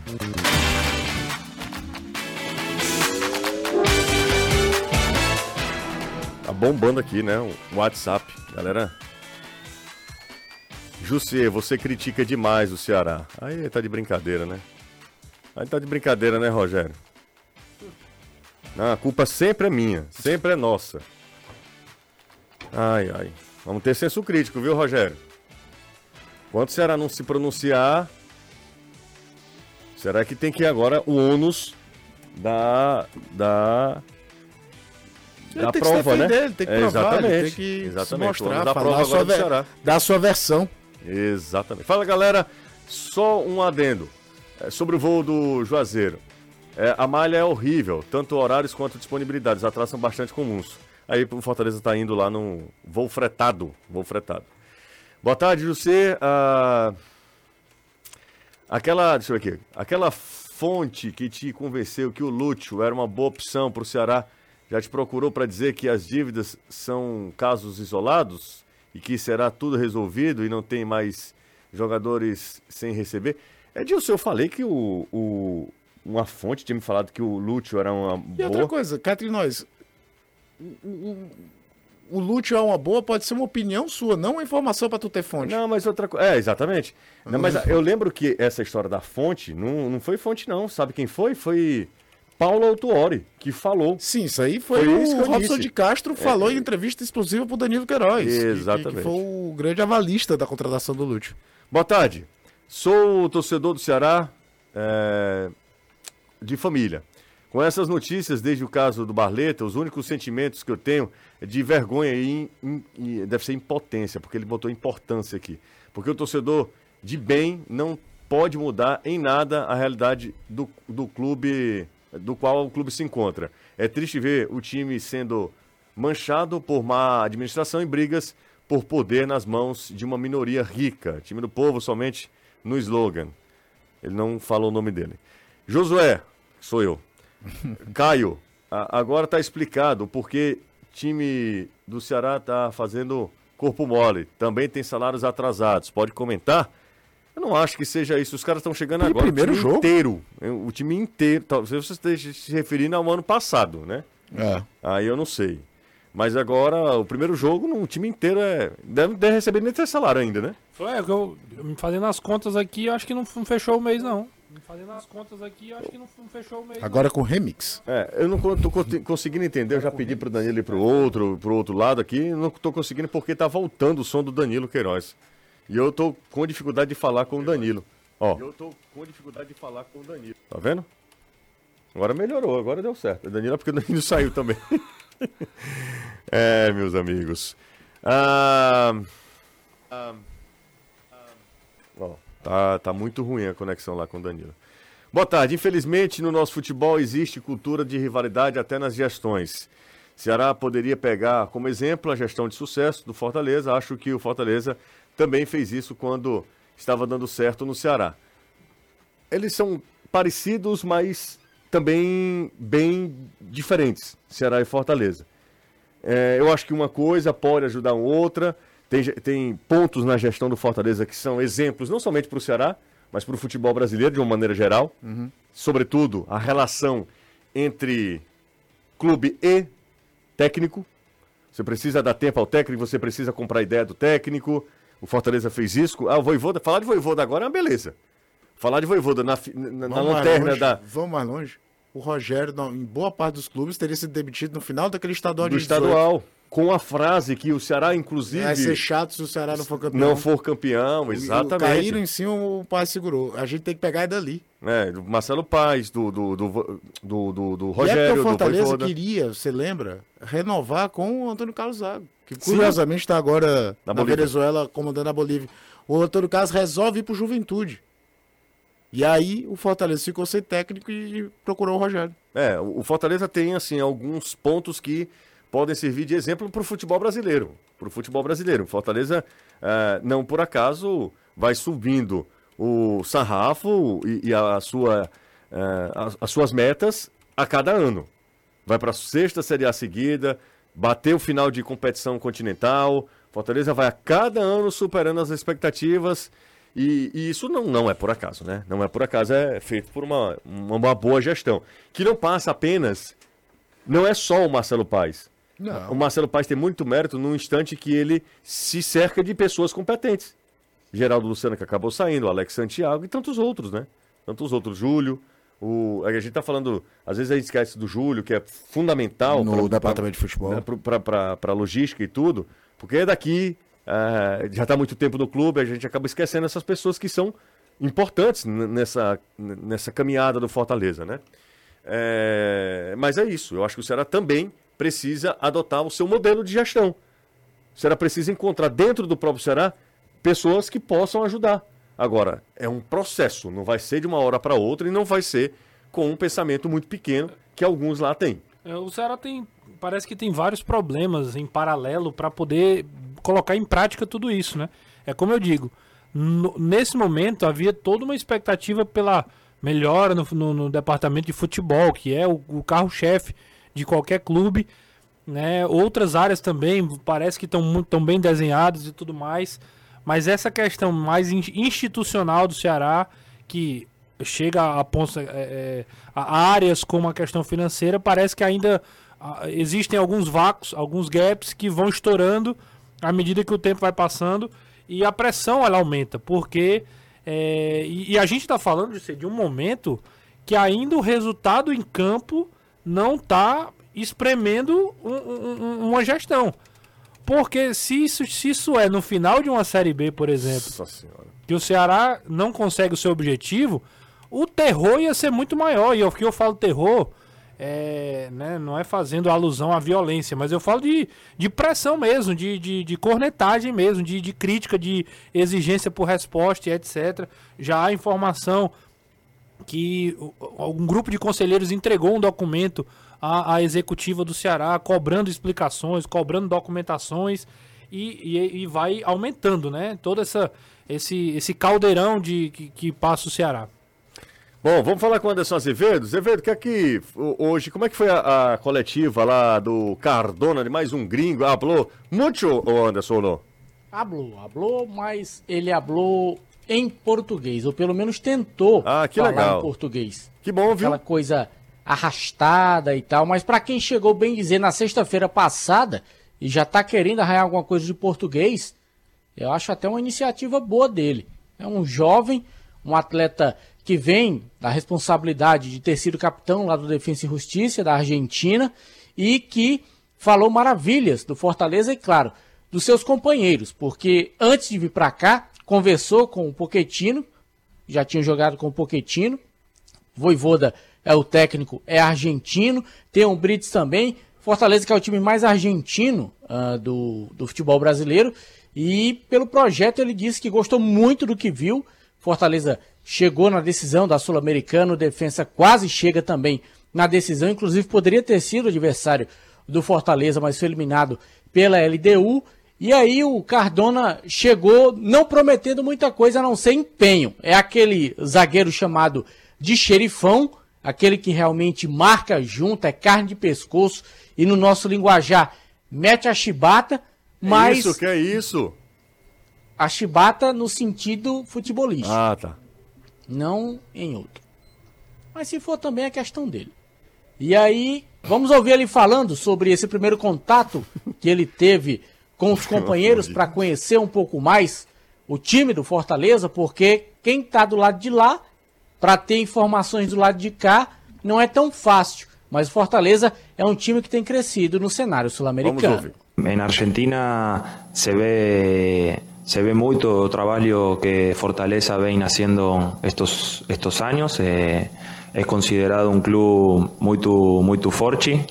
Tá bombando aqui, né? O WhatsApp, galera. Jussier, você critica demais o Ceará. Aí tá de brincadeira, né? Aí tá de brincadeira, né, Rogério? Não, a culpa sempre é minha, sempre é nossa. Ai, ai. Vamos ter senso crítico, viu, Rogério? Quando o Ceará não se pronunciar, será que tem que ir agora o ônus da. da. Ele da prova, né? Ele tem que provar, exatamente, ele tem que exatamente. mostrar, da falar a sua, ver... da sua versão. Exatamente. Fala, galera. Só um adendo. É, sobre o voo do Juazeiro. É, a malha é horrível, tanto horários quanto disponibilidades. Os atrasos são bastante comuns. Aí o Fortaleza está indo lá no voo fretado. Voo fretado. Boa tarde, José. Ah, aquela. Deixa eu ver aqui. Aquela fonte que te convenceu que o Lúcio era uma boa opção para o Ceará já te procurou para dizer que as dívidas são casos isolados e que será tudo resolvido e não tem mais jogadores sem receber? Edilson, eu falei que o, o, uma fonte tinha me falado que o Lúcio era uma boa. E outra coisa, Catri nós. O, o Lúcio é uma boa, pode ser uma opinião sua, não uma informação para tu ter fonte. Não, mas outra coisa. É, exatamente. Não, mas eu lembro que essa história da fonte não, não foi fonte, não. Sabe quem foi? Foi. Paulo Autuori, que falou. Sim, isso aí foi, foi o Robson de Castro falou é, em entrevista exclusiva para o Danilo Queiroz. Exatamente. Que, que, foi o grande avalista da contratação do Lúcio. Boa tarde. Sou torcedor do Ceará é, de família. Com essas notícias, desde o caso do Barleta, os únicos sentimentos que eu tenho é de vergonha e, e, deve ser impotência, porque ele botou importância aqui. Porque o torcedor de bem não pode mudar em nada a realidade do, do clube do qual o clube se encontra. É triste ver o time sendo manchado por má administração e brigas por poder nas mãos de uma minoria rica. Time do povo somente no slogan. Ele não falou o nome dele. Josué, sou eu. Caio, agora está explicado porque time do Ceará está fazendo corpo mole. Também tem salários atrasados. Pode comentar? Eu não acho que seja isso. Os caras estão chegando agora. Primeiro o time jogo? inteiro. O time inteiro. Talvez você esteja se referindo ao ano passado, né? É. Aí eu não sei. Mas agora, o primeiro jogo, no time inteiro é. Deve, deve receber nem ter salário ainda, né? É, eu, eu, fazendo as contas aqui, eu acho que não, não fechou o mês, não. Fazendo as contas aqui, acho que não, não fechou o mês. Agora não. com remix. É, eu não tô conseguindo entender, eu já pedi pro Danilo ir pro outro, pro outro lado aqui, não tô conseguindo porque tá voltando o som do Danilo Queiroz. E eu tô com dificuldade de falar com o Danilo. Ó. Eu tô com dificuldade de falar com o Danilo. Tá vendo? Agora melhorou, agora deu certo. O Danilo é porque o Danilo saiu também. é, meus amigos. Ah, ah, tá, tá muito ruim a conexão lá com o Danilo. Boa tarde. Infelizmente, no nosso futebol existe cultura de rivalidade até nas gestões. Ceará poderia pegar como exemplo a gestão de sucesso do Fortaleza. Acho que o Fortaleza também fez isso quando estava dando certo no Ceará. Eles são parecidos, mas também bem diferentes, Ceará e Fortaleza. É, eu acho que uma coisa pode ajudar a outra. Tem, tem pontos na gestão do Fortaleza que são exemplos não somente para o Ceará, mas para o futebol brasileiro de uma maneira geral. Uhum. Sobretudo a relação entre clube e técnico. Você precisa dar tempo ao técnico, você precisa comprar a ideia do técnico. O Fortaleza fez isso. Ah, o Voivoda, falar de Voivoda agora é uma beleza. Falar de Voivoda na, na, na lanterna longe, da. Vamos mais longe. O Rogério, em boa parte dos clubes, teria sido demitido no final daquele estadual do de estadual. Com a frase que o Ceará, inclusive. Vai ser chato se o Ceará não for campeão. Não for campeão, exatamente. Caíram em cima, o pai segurou. A gente tem que pegar é dali. É, do Marcelo Paz, do, do, do, do, do, Rogério. E é o Fortaleza queria, você lembra, renovar com o Antônio Carlos Zago. Que curiosamente está agora na, na Venezuela comandando a Bolívia. O Antônio Carlos resolve ir pro Juventude. E aí o Fortaleza ficou sem técnico e procurou o Rogério. É, o Fortaleza tem assim alguns pontos que podem servir de exemplo para o futebol brasileiro. Para o futebol brasileiro. Fortaleza, é, não por acaso, vai subindo o sarrafo e, e a sua é, as, as, suas metas a cada ano. Vai para a sexta Série A seguida, bateu o final de competição continental. Fortaleza vai a cada ano superando as expectativas. E, e, isso não, não é por acaso, né? Não é por acaso, é feito por uma, uma boa gestão. Que não passa apenas. Não é só o Marcelo Paes. Não. O Marcelo Paes tem muito mérito no instante que ele se cerca de pessoas competentes. Geraldo Luciano, que acabou saindo, Alex Santiago e tantos outros, né? Tantos outros. Júlio. O, a gente tá falando, às vezes a gente esquece do Júlio, que é fundamental no pra, departamento pra, de futebol, né, para logística e tudo, porque é daqui, é, já está muito tempo no clube, a gente acaba esquecendo essas pessoas que são importantes nessa, nessa caminhada do Fortaleza, né? É, mas é isso, eu acho que o Ceará também precisa adotar o seu modelo de gestão. O Ceará precisa encontrar dentro do próprio Ceará pessoas que possam ajudar. Agora, é um processo, não vai ser de uma hora para outra e não vai ser com um pensamento muito pequeno que alguns lá têm. É, o Ceará tem, parece que tem vários problemas em paralelo para poder colocar em prática tudo isso, né? É como eu digo, no, nesse momento havia toda uma expectativa pela melhora no, no, no departamento de futebol, que é o, o carro-chefe de qualquer clube, né? Outras áreas também parece que estão tão bem desenhadas e tudo mais. Mas essa questão mais institucional do Ceará, que chega a, é, é, a áreas como a questão financeira, parece que ainda a, existem alguns vácuos, alguns gaps que vão estourando à medida que o tempo vai passando e a pressão ela aumenta, porque é, e, e, a gente está falando de, de um momento que ainda o resultado em campo não está espremendo um, um, uma gestão. Porque se isso, se isso é no final de uma Série B, por exemplo, que o Ceará não consegue o seu objetivo, o terror ia ser muito maior. E o que eu falo terror, é, né, não é fazendo alusão à violência, mas eu falo de, de pressão mesmo, de, de, de cornetagem mesmo, de, de crítica, de exigência por resposta e etc. Já há informação que um grupo de conselheiros entregou um documento à, à executiva do Ceará, cobrando explicações, cobrando documentações e, e, e, vai aumentando, né? Todo essa, esse, esse caldeirão de que, que, passa o Ceará. Bom, vamos falar com o Anderson Azevedo. Azevedo, que aqui hoje, como é que foi a, a coletiva lá do Cardona de mais um gringo? Hablou muito, Anderson, não? Hablou, hablou, mas ele hablou em português, ou pelo menos tentou ah, que falar legal. em português. Que bom, viu? Aquela coisa arrastada e tal, mas para quem chegou bem dizer na sexta-feira passada e já tá querendo arranhar alguma coisa de português, eu acho até uma iniciativa boa dele. É um jovem, um atleta que vem da responsabilidade de ter sido capitão lá do Defensa e Justiça da Argentina e que falou maravilhas do Fortaleza e claro, dos seus companheiros, porque antes de vir para cá, conversou com o Poquetino, já tinha jogado com o Poquetino. Voivoda é o técnico, é argentino. Tem o Brits também. Fortaleza que é o time mais argentino uh, do, do futebol brasileiro. E pelo projeto ele disse que gostou muito do que viu. Fortaleza chegou na decisão da Sul-Americana, o Defensa quase chega também na decisão, inclusive poderia ter sido adversário do Fortaleza, mas foi eliminado pela LDU. E aí o Cardona chegou não prometendo muita coisa a não ser empenho. É aquele zagueiro chamado de xerifão, aquele que realmente marca junto, é carne de pescoço e no nosso linguajar mete a chibata, mas... Isso, que é isso? A chibata no sentido futebolístico. Ah, tá. Não em outro. Mas se for também é questão dele. E aí, vamos ouvir ele falando sobre esse primeiro contato que ele teve com os companheiros para conhecer um pouco mais o time do Fortaleza, porque quem está do lado de lá, para ter informações do lado de cá, não é tão fácil. Mas o Fortaleza é um time que tem crescido no cenário sul-americano. Em Argentina se vê se ve muito o trabalho que Fortaleza vem haciendo estos estos años. Eh, es considerado un club muy muy forte,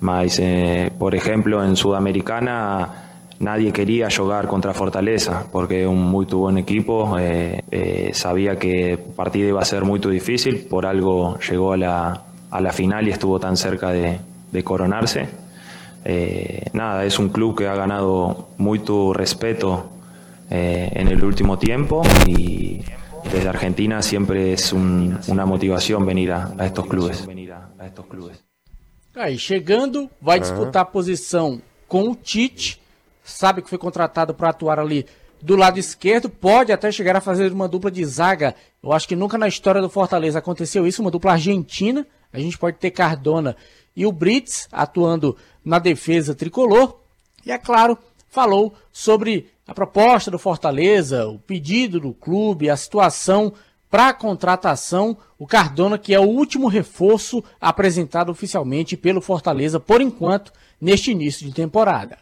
mas eh, por ejemplo en Sudamericana nadie quería jugar contra Fortaleza porque es un muy buen equipo. Eh, sabía que el partido iba a ser muy difícil, por algo llegó a la, a la final y estuvo tan cerca de, de coronarse. Nada, es un club que ha ganado mucho respeto en el último tiempo y, desde Argentina siempre es un, una motivación venir a, a estos clubes. Aí, chegando, vai disputar a posição com o Tite, sabe que foi contratado para atuar ali do lado esquerdo, pode até chegar a fazer uma dupla de zaga. Eu acho que nunca na história do Fortaleza aconteceu isso, uma dupla argentina. A gente pode ter Cardona e o Brits atuando na defesa tricolor. E é claro, falou sobre a proposta do Fortaleza, o pedido do clube, a situação para a contratação, o Cardona, que é o último reforço apresentado oficialmente pelo Fortaleza, por enquanto, neste início de temporada.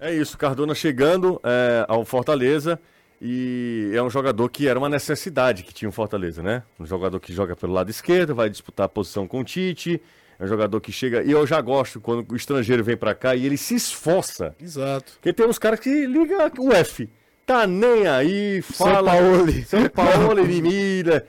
É isso, Cardona chegando é, ao Fortaleza e é um jogador que era uma necessidade que tinha o Fortaleza, né? Um jogador que joga pelo lado esquerdo, vai disputar a posição com o Tite, é um jogador que chega. E eu já gosto quando o estrangeiro vem para cá e ele se esforça. Exato. Porque tem uns caras que ligam o F. Tá nem aí, fala. São Paulo. São Paulo, mira.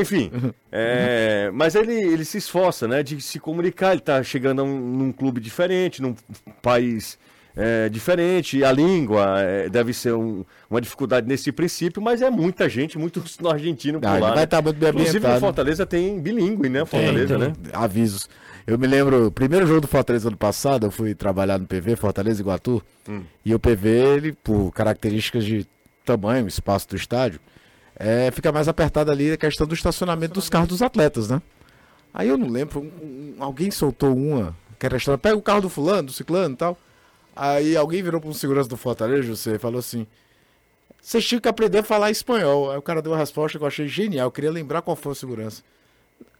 Enfim. É, mas ele, ele se esforça, né? De se comunicar. Ele tá chegando um, num clube diferente, num país é, diferente, a língua é, deve ser um, uma dificuldade nesse princípio, mas é muita gente, muito no argentino por ah, lá. Vai né? tá muito bem Inclusive o Fortaleza tem bilíngue, né? Fortaleza, tem, tem. né? Avisos. Eu me lembro, primeiro jogo do Fortaleza ano passado, eu fui trabalhar no PV, Fortaleza e Iguatu, hum. e o PV, ele, por características de tamanho, espaço do estádio, é, fica mais apertado ali a questão do estacionamento dos carros dos atletas, né? Aí eu não lembro, um, um, alguém soltou uma, que era história, pega o carro do fulano, do ciclano e tal. Aí alguém virou para um segurança do Fortaleza, você e falou assim: Vocês tinham que aprender a falar espanhol. Aí o cara deu uma resposta que eu achei genial. Eu queria lembrar qual foi a segurança.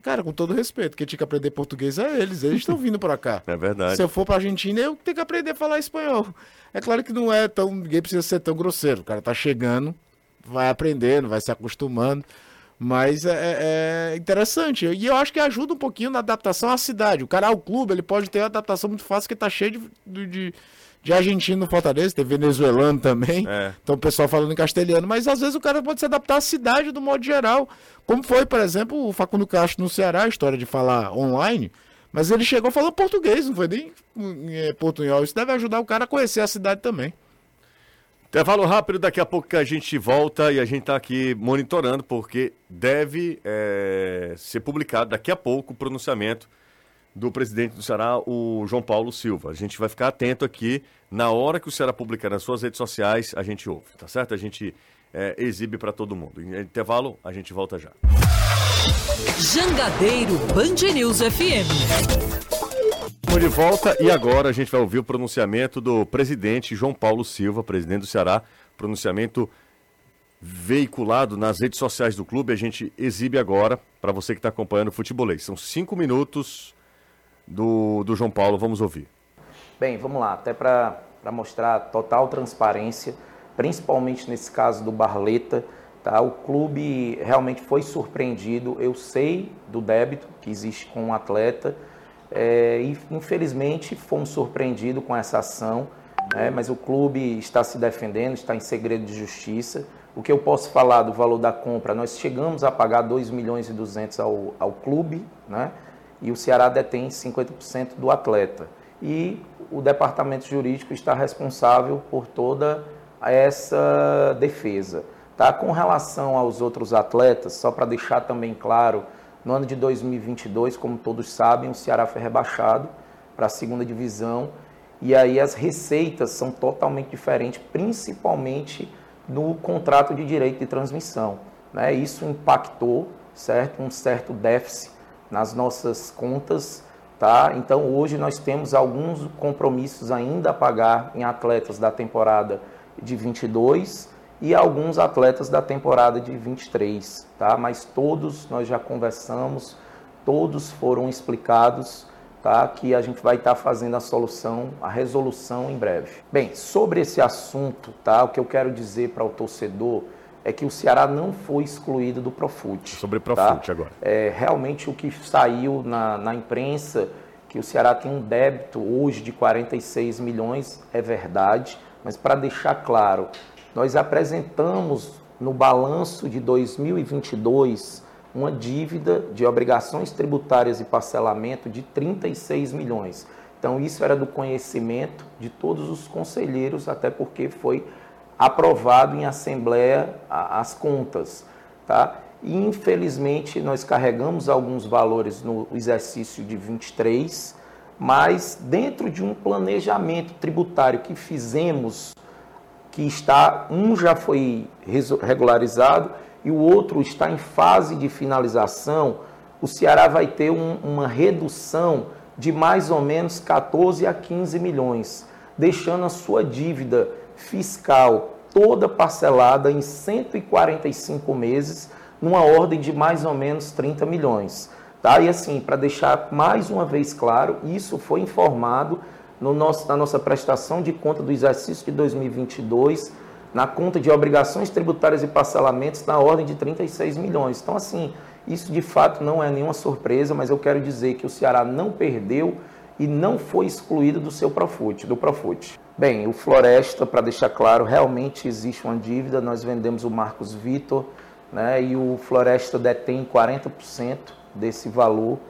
Cara, com todo respeito, quem tinha que aprender português é eles, eles estão vindo para cá. É verdade. Se eu for pra Argentina, eu tenho que aprender a falar espanhol. É claro que não é tão. ninguém precisa ser tão grosseiro. O cara tá chegando, vai aprendendo, vai se acostumando. Mas é, é, é interessante. E eu acho que ajuda um pouquinho na adaptação à cidade. O cara, ao clube, ele pode ter uma adaptação muito fácil, porque tá cheio de, de de argentino no Fortaleza, tem venezuelano também. É. Então o pessoal falando em castelhano. Mas às vezes o cara pode se adaptar à cidade do modo geral. Como foi, por exemplo, o Facundo Castro no Ceará, a história de falar online. Mas ele chegou falando português, não foi nem é, portunhol. Isso deve ajudar o cara a conhecer a cidade também. Intervalo rápido, daqui a pouco que a gente volta e a gente está aqui monitorando, porque deve é, ser publicado daqui a pouco o pronunciamento do presidente do Ceará, o João Paulo Silva. A gente vai ficar atento aqui. Na hora que o Ceará publicar nas suas redes sociais, a gente ouve, tá certo? A gente é, exibe para todo mundo. Em intervalo, a gente volta já. Jangadeiro Band News FM. Estamos de volta e agora a gente vai ouvir o pronunciamento do presidente João Paulo Silva, presidente do Ceará. Pronunciamento veiculado nas redes sociais do clube. A gente exibe agora para você que está acompanhando o futebolês. São cinco minutos do, do João Paulo. Vamos ouvir. Bem, vamos lá, até para mostrar total transparência, principalmente nesse caso do Barleta. Tá? O clube realmente foi surpreendido. Eu sei do débito que existe com o atleta é, e infelizmente fomos surpreendidos com essa ação. Né? Mas o clube está se defendendo, está em segredo de justiça. O que eu posso falar do valor da compra? Nós chegamos a pagar 2 milhões e 200 ao, ao clube, né? E o Ceará detém 50% do atleta. E o departamento jurídico está responsável por toda essa defesa. Tá? Com relação aos outros atletas, só para deixar também claro, no ano de 2022, como todos sabem, o Ceará foi rebaixado para a segunda divisão e aí as receitas são totalmente diferentes, principalmente no contrato de direito de transmissão. Né? Isso impactou certo? um certo déficit nas nossas contas, tá? Então hoje nós temos alguns compromissos ainda a pagar em atletas da temporada de 22 e alguns atletas da temporada de 23, tá? Mas todos nós já conversamos, todos foram explicados, tá? Que a gente vai estar tá fazendo a solução, a resolução em breve. Bem, sobre esse assunto, tá? O que eu quero dizer para o torcedor é que o Ceará não foi excluído do Profut. Sobre Profut tá? agora. É, realmente o que saiu na, na imprensa, que o Ceará tem um débito hoje de 46 milhões, é verdade, mas para deixar claro, nós apresentamos no balanço de 2022 uma dívida de obrigações tributárias e parcelamento de 36 milhões. Então isso era do conhecimento de todos os conselheiros, até porque foi aprovado em assembleia as contas. tá? E, infelizmente, nós carregamos alguns valores no exercício de 23, mas dentro de um planejamento tributário que fizemos, que está um já foi regularizado e o outro está em fase de finalização, o Ceará vai ter um, uma redução de mais ou menos 14 a 15 milhões, deixando a sua dívida fiscal toda parcelada em 145 meses, numa ordem de mais ou menos 30 milhões. Tá? E assim, para deixar mais uma vez claro, isso foi informado no nosso, na nossa prestação de conta do exercício de 2022, na conta de obrigações tributárias e parcelamentos, na ordem de 36 milhões. Então, assim, isso de fato não é nenhuma surpresa, mas eu quero dizer que o Ceará não perdeu e não foi excluído do seu Profut, do Profut. Bem, o Floresta, para deixar claro, realmente existe uma dívida. Nós vendemos o Marcos Vitor, né, e o Floresta detém 40% desse valor.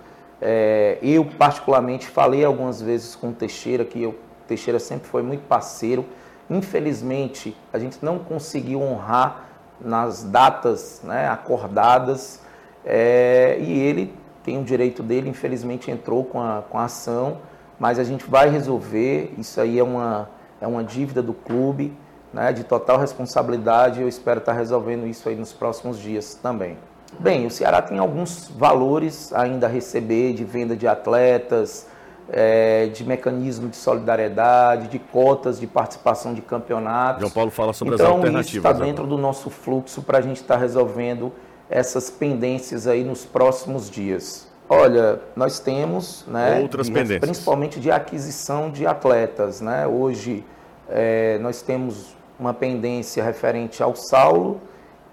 É, eu, particularmente, falei algumas vezes com o Teixeira, que o Teixeira sempre foi muito parceiro. Infelizmente, a gente não conseguiu honrar nas datas né, acordadas é, e ele tem o direito dele, infelizmente entrou com a, com a ação, mas a gente vai resolver. Isso aí é uma, é uma dívida do clube né, de total responsabilidade. Eu espero estar resolvendo isso aí nos próximos dias também. Bem, o Ceará tem alguns valores ainda a receber de venda de atletas, é, de mecanismo de solidariedade, de cotas de participação de campeonatos. João Paulo fala sobre então, as alternativas. Isso está dentro do nosso fluxo para a gente estar tá resolvendo essas pendências aí nos próximos dias. Olha, nós temos, né, outras pendências, principalmente de aquisição de atletas, né? Hoje é, nós temos uma pendência referente ao Saulo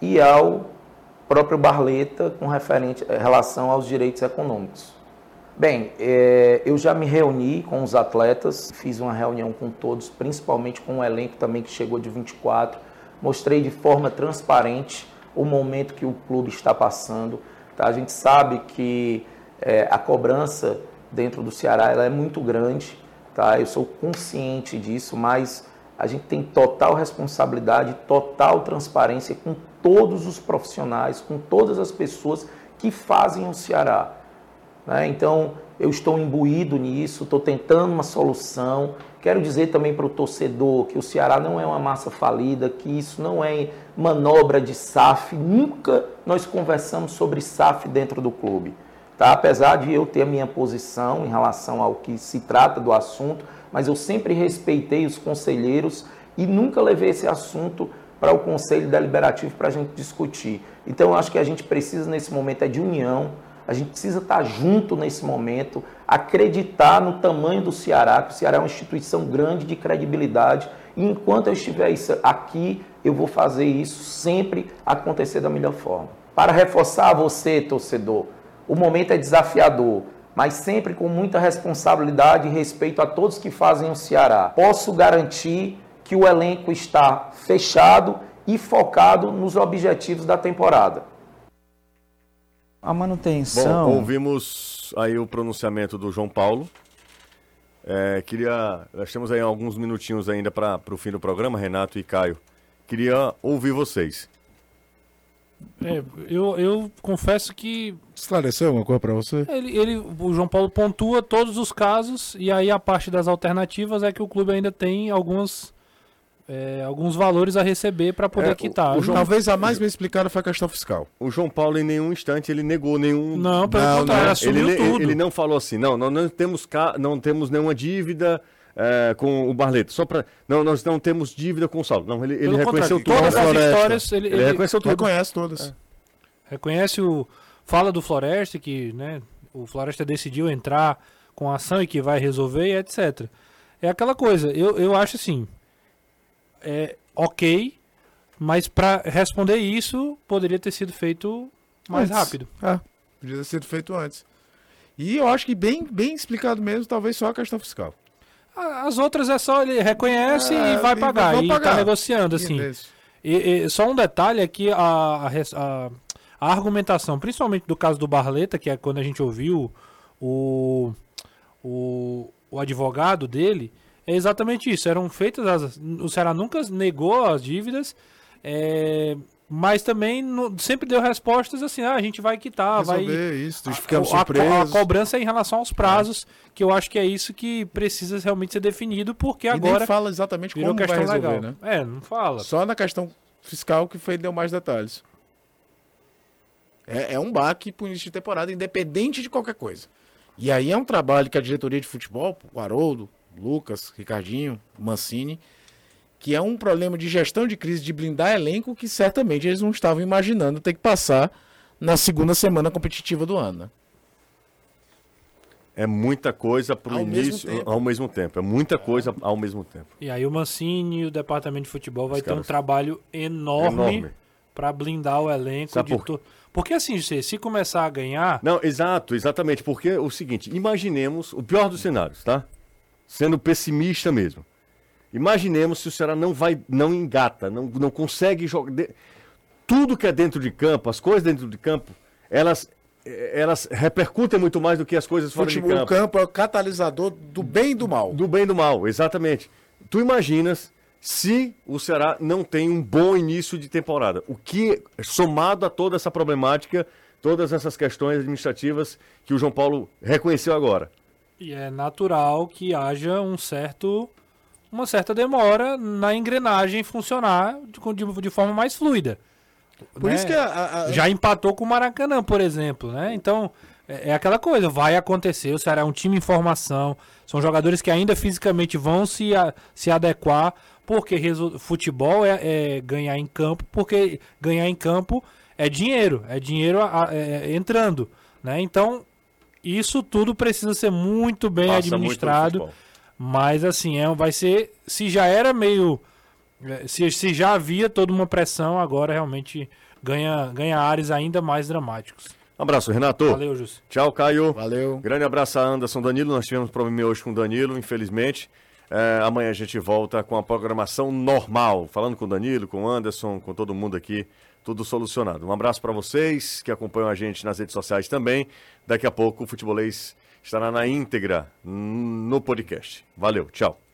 e ao próprio Barleta com referente, eh, relação aos direitos econômicos. Bem, é, eu já me reuni com os atletas, fiz uma reunião com todos, principalmente com o elenco também que chegou de 24, mostrei de forma transparente o momento que o clube está passando. Tá? A gente sabe que é, a cobrança dentro do Ceará ela é muito grande, tá? eu sou consciente disso, mas a gente tem total responsabilidade, total transparência com todos os profissionais, com todas as pessoas que fazem o Ceará. Né? Então, eu estou imbuído nisso, estou tentando uma solução. Quero dizer também para o torcedor que o Ceará não é uma massa falida, que isso não é manobra de SAF. Nunca nós conversamos sobre SAF dentro do clube. Tá? Apesar de eu ter a minha posição em relação ao que se trata do assunto, mas eu sempre respeitei os conselheiros e nunca levei esse assunto para o Conselho Deliberativo para a gente discutir. Então, eu acho que a gente precisa, nesse momento, é de união, a gente precisa estar junto nesse momento, acreditar no tamanho do Ceará, que o Ceará é uma instituição grande de credibilidade, e enquanto eu estiver aqui, eu vou fazer isso sempre acontecer da melhor forma. Para reforçar você, torcedor, o momento é desafiador, mas sempre com muita responsabilidade e respeito a todos que fazem o Ceará. Posso garantir que o elenco está fechado e focado nos objetivos da temporada. A manutenção. Bom, ouvimos aí o pronunciamento do João Paulo. É, queria. Nós temos aí alguns minutinhos ainda para o fim do programa, Renato e Caio. Queria ouvir vocês. É, eu, eu confesso que. Esclareceu alguma coisa para você? Ele, ele, o João Paulo pontua todos os casos, e aí a parte das alternativas é que o clube ainda tem algumas é, alguns valores a receber para poder é, quitar. O, o João... Talvez a mais bem explicada foi a questão fiscal. O João Paulo em nenhum instante ele negou nenhum. Não, pelo contrário, assumiu ele, tudo. Ele não falou assim, não, não, não temos ca... não temos nenhuma dívida. É, com o Barleto, só para não nós não temos dívida com o Saulo. Não, ele, ele reconheceu tudo. Todas as histórias ele, ele, ele reconheceu tudo. Reconhece todas. É. Reconhece o fala do Floresta que, né, o Floresta decidiu entrar com a ação e que vai resolver e etc. É aquela coisa. Eu, eu acho assim, é ok, mas para responder isso poderia ter sido feito mais antes. rápido. É, podia ter sido feito antes. E eu acho que bem, bem explicado mesmo, talvez só a questão fiscal. As outras é só ele reconhece é, e vai pagar. E, está negociando, assim. E, e, só um detalhe é que a, a, a, a, argumentação, principalmente do caso do Barleta, que é quando a gente ouviu o, o, o advogado dele, é exatamente isso. Eram feitas as. O Ceará nunca negou as dívidas. É, mas também no, sempre deu respostas assim, ah, a gente vai quitar, Resolver vai isso, ficamos a, surpresos. A, a, cobrança é em relação aos prazos, é. que eu acho que é isso que precisa realmente ser definido, porque e agora nem fala exatamente como vai resolver, legal. né? É, não fala. Só na questão fiscal que foi deu mais detalhes. É, é um baque pro início de temporada, independente de qualquer coisa. E aí é um trabalho que a diretoria de futebol, o Haroldo, Lucas, Ricardinho, Mancini, que é um problema de gestão de crise, de blindar elenco, que certamente eles não estavam imaginando ter que passar na segunda semana competitiva do ano. Né? É muita coisa para o início, mesmo ao mesmo tempo. É muita coisa ao mesmo tempo. E aí o Mancini e o departamento de futebol vai Os ter um trabalho enorme, enorme. para blindar o elenco. Sabe por... To... Porque assim, se começar a ganhar... Não, exato, exatamente. Porque é o seguinte, imaginemos o pior dos cenários, tá? Sendo pessimista mesmo. Imaginemos se o Ceará não vai, não engata, não, não consegue jogar. De... Tudo que é dentro de campo, as coisas dentro de campo, elas elas repercutem muito mais do que as coisas fora Futebol, de campo. O campo é o catalisador do bem e do mal. Do bem e do mal, exatamente. Tu imaginas se o Ceará não tem um bom início de temporada. O que, somado a toda essa problemática, todas essas questões administrativas que o João Paulo reconheceu agora. E é natural que haja um certo uma certa demora na engrenagem funcionar de, de, de forma mais fluida. Por né? isso que a, a, já empatou com o Maracanã, por exemplo, né? Então é, é, aquela coisa, vai acontecer. O Ceará é um time em formação, são jogadores que ainda fisicamente vão se, a, se adequar, porque futebol é, é, ganhar em campo, porque ganhar em campo é dinheiro, é dinheiro a, é, entrando, né? Então isso tudo precisa ser muito bem Passa administrado. Muito mas assim, é, vai ser. Se já era meio. É, se, se já havia toda uma pressão, agora realmente ganha, ganha áreas ainda mais dramáticos. Um abraço, Renato. Valeu, Jus. Tchau, Caio. Valeu. Grande abraço a Anderson Danilo. Nós tivemos problema hoje com o Danilo, infelizmente. É, amanhã a gente volta com a programação normal, falando com o Danilo, com o Anderson, com todo mundo aqui, tudo solucionado. Um abraço para vocês que acompanham a gente nas redes sociais também. Daqui a pouco o Futebolês estará na íntegra no podcast. Valeu, tchau.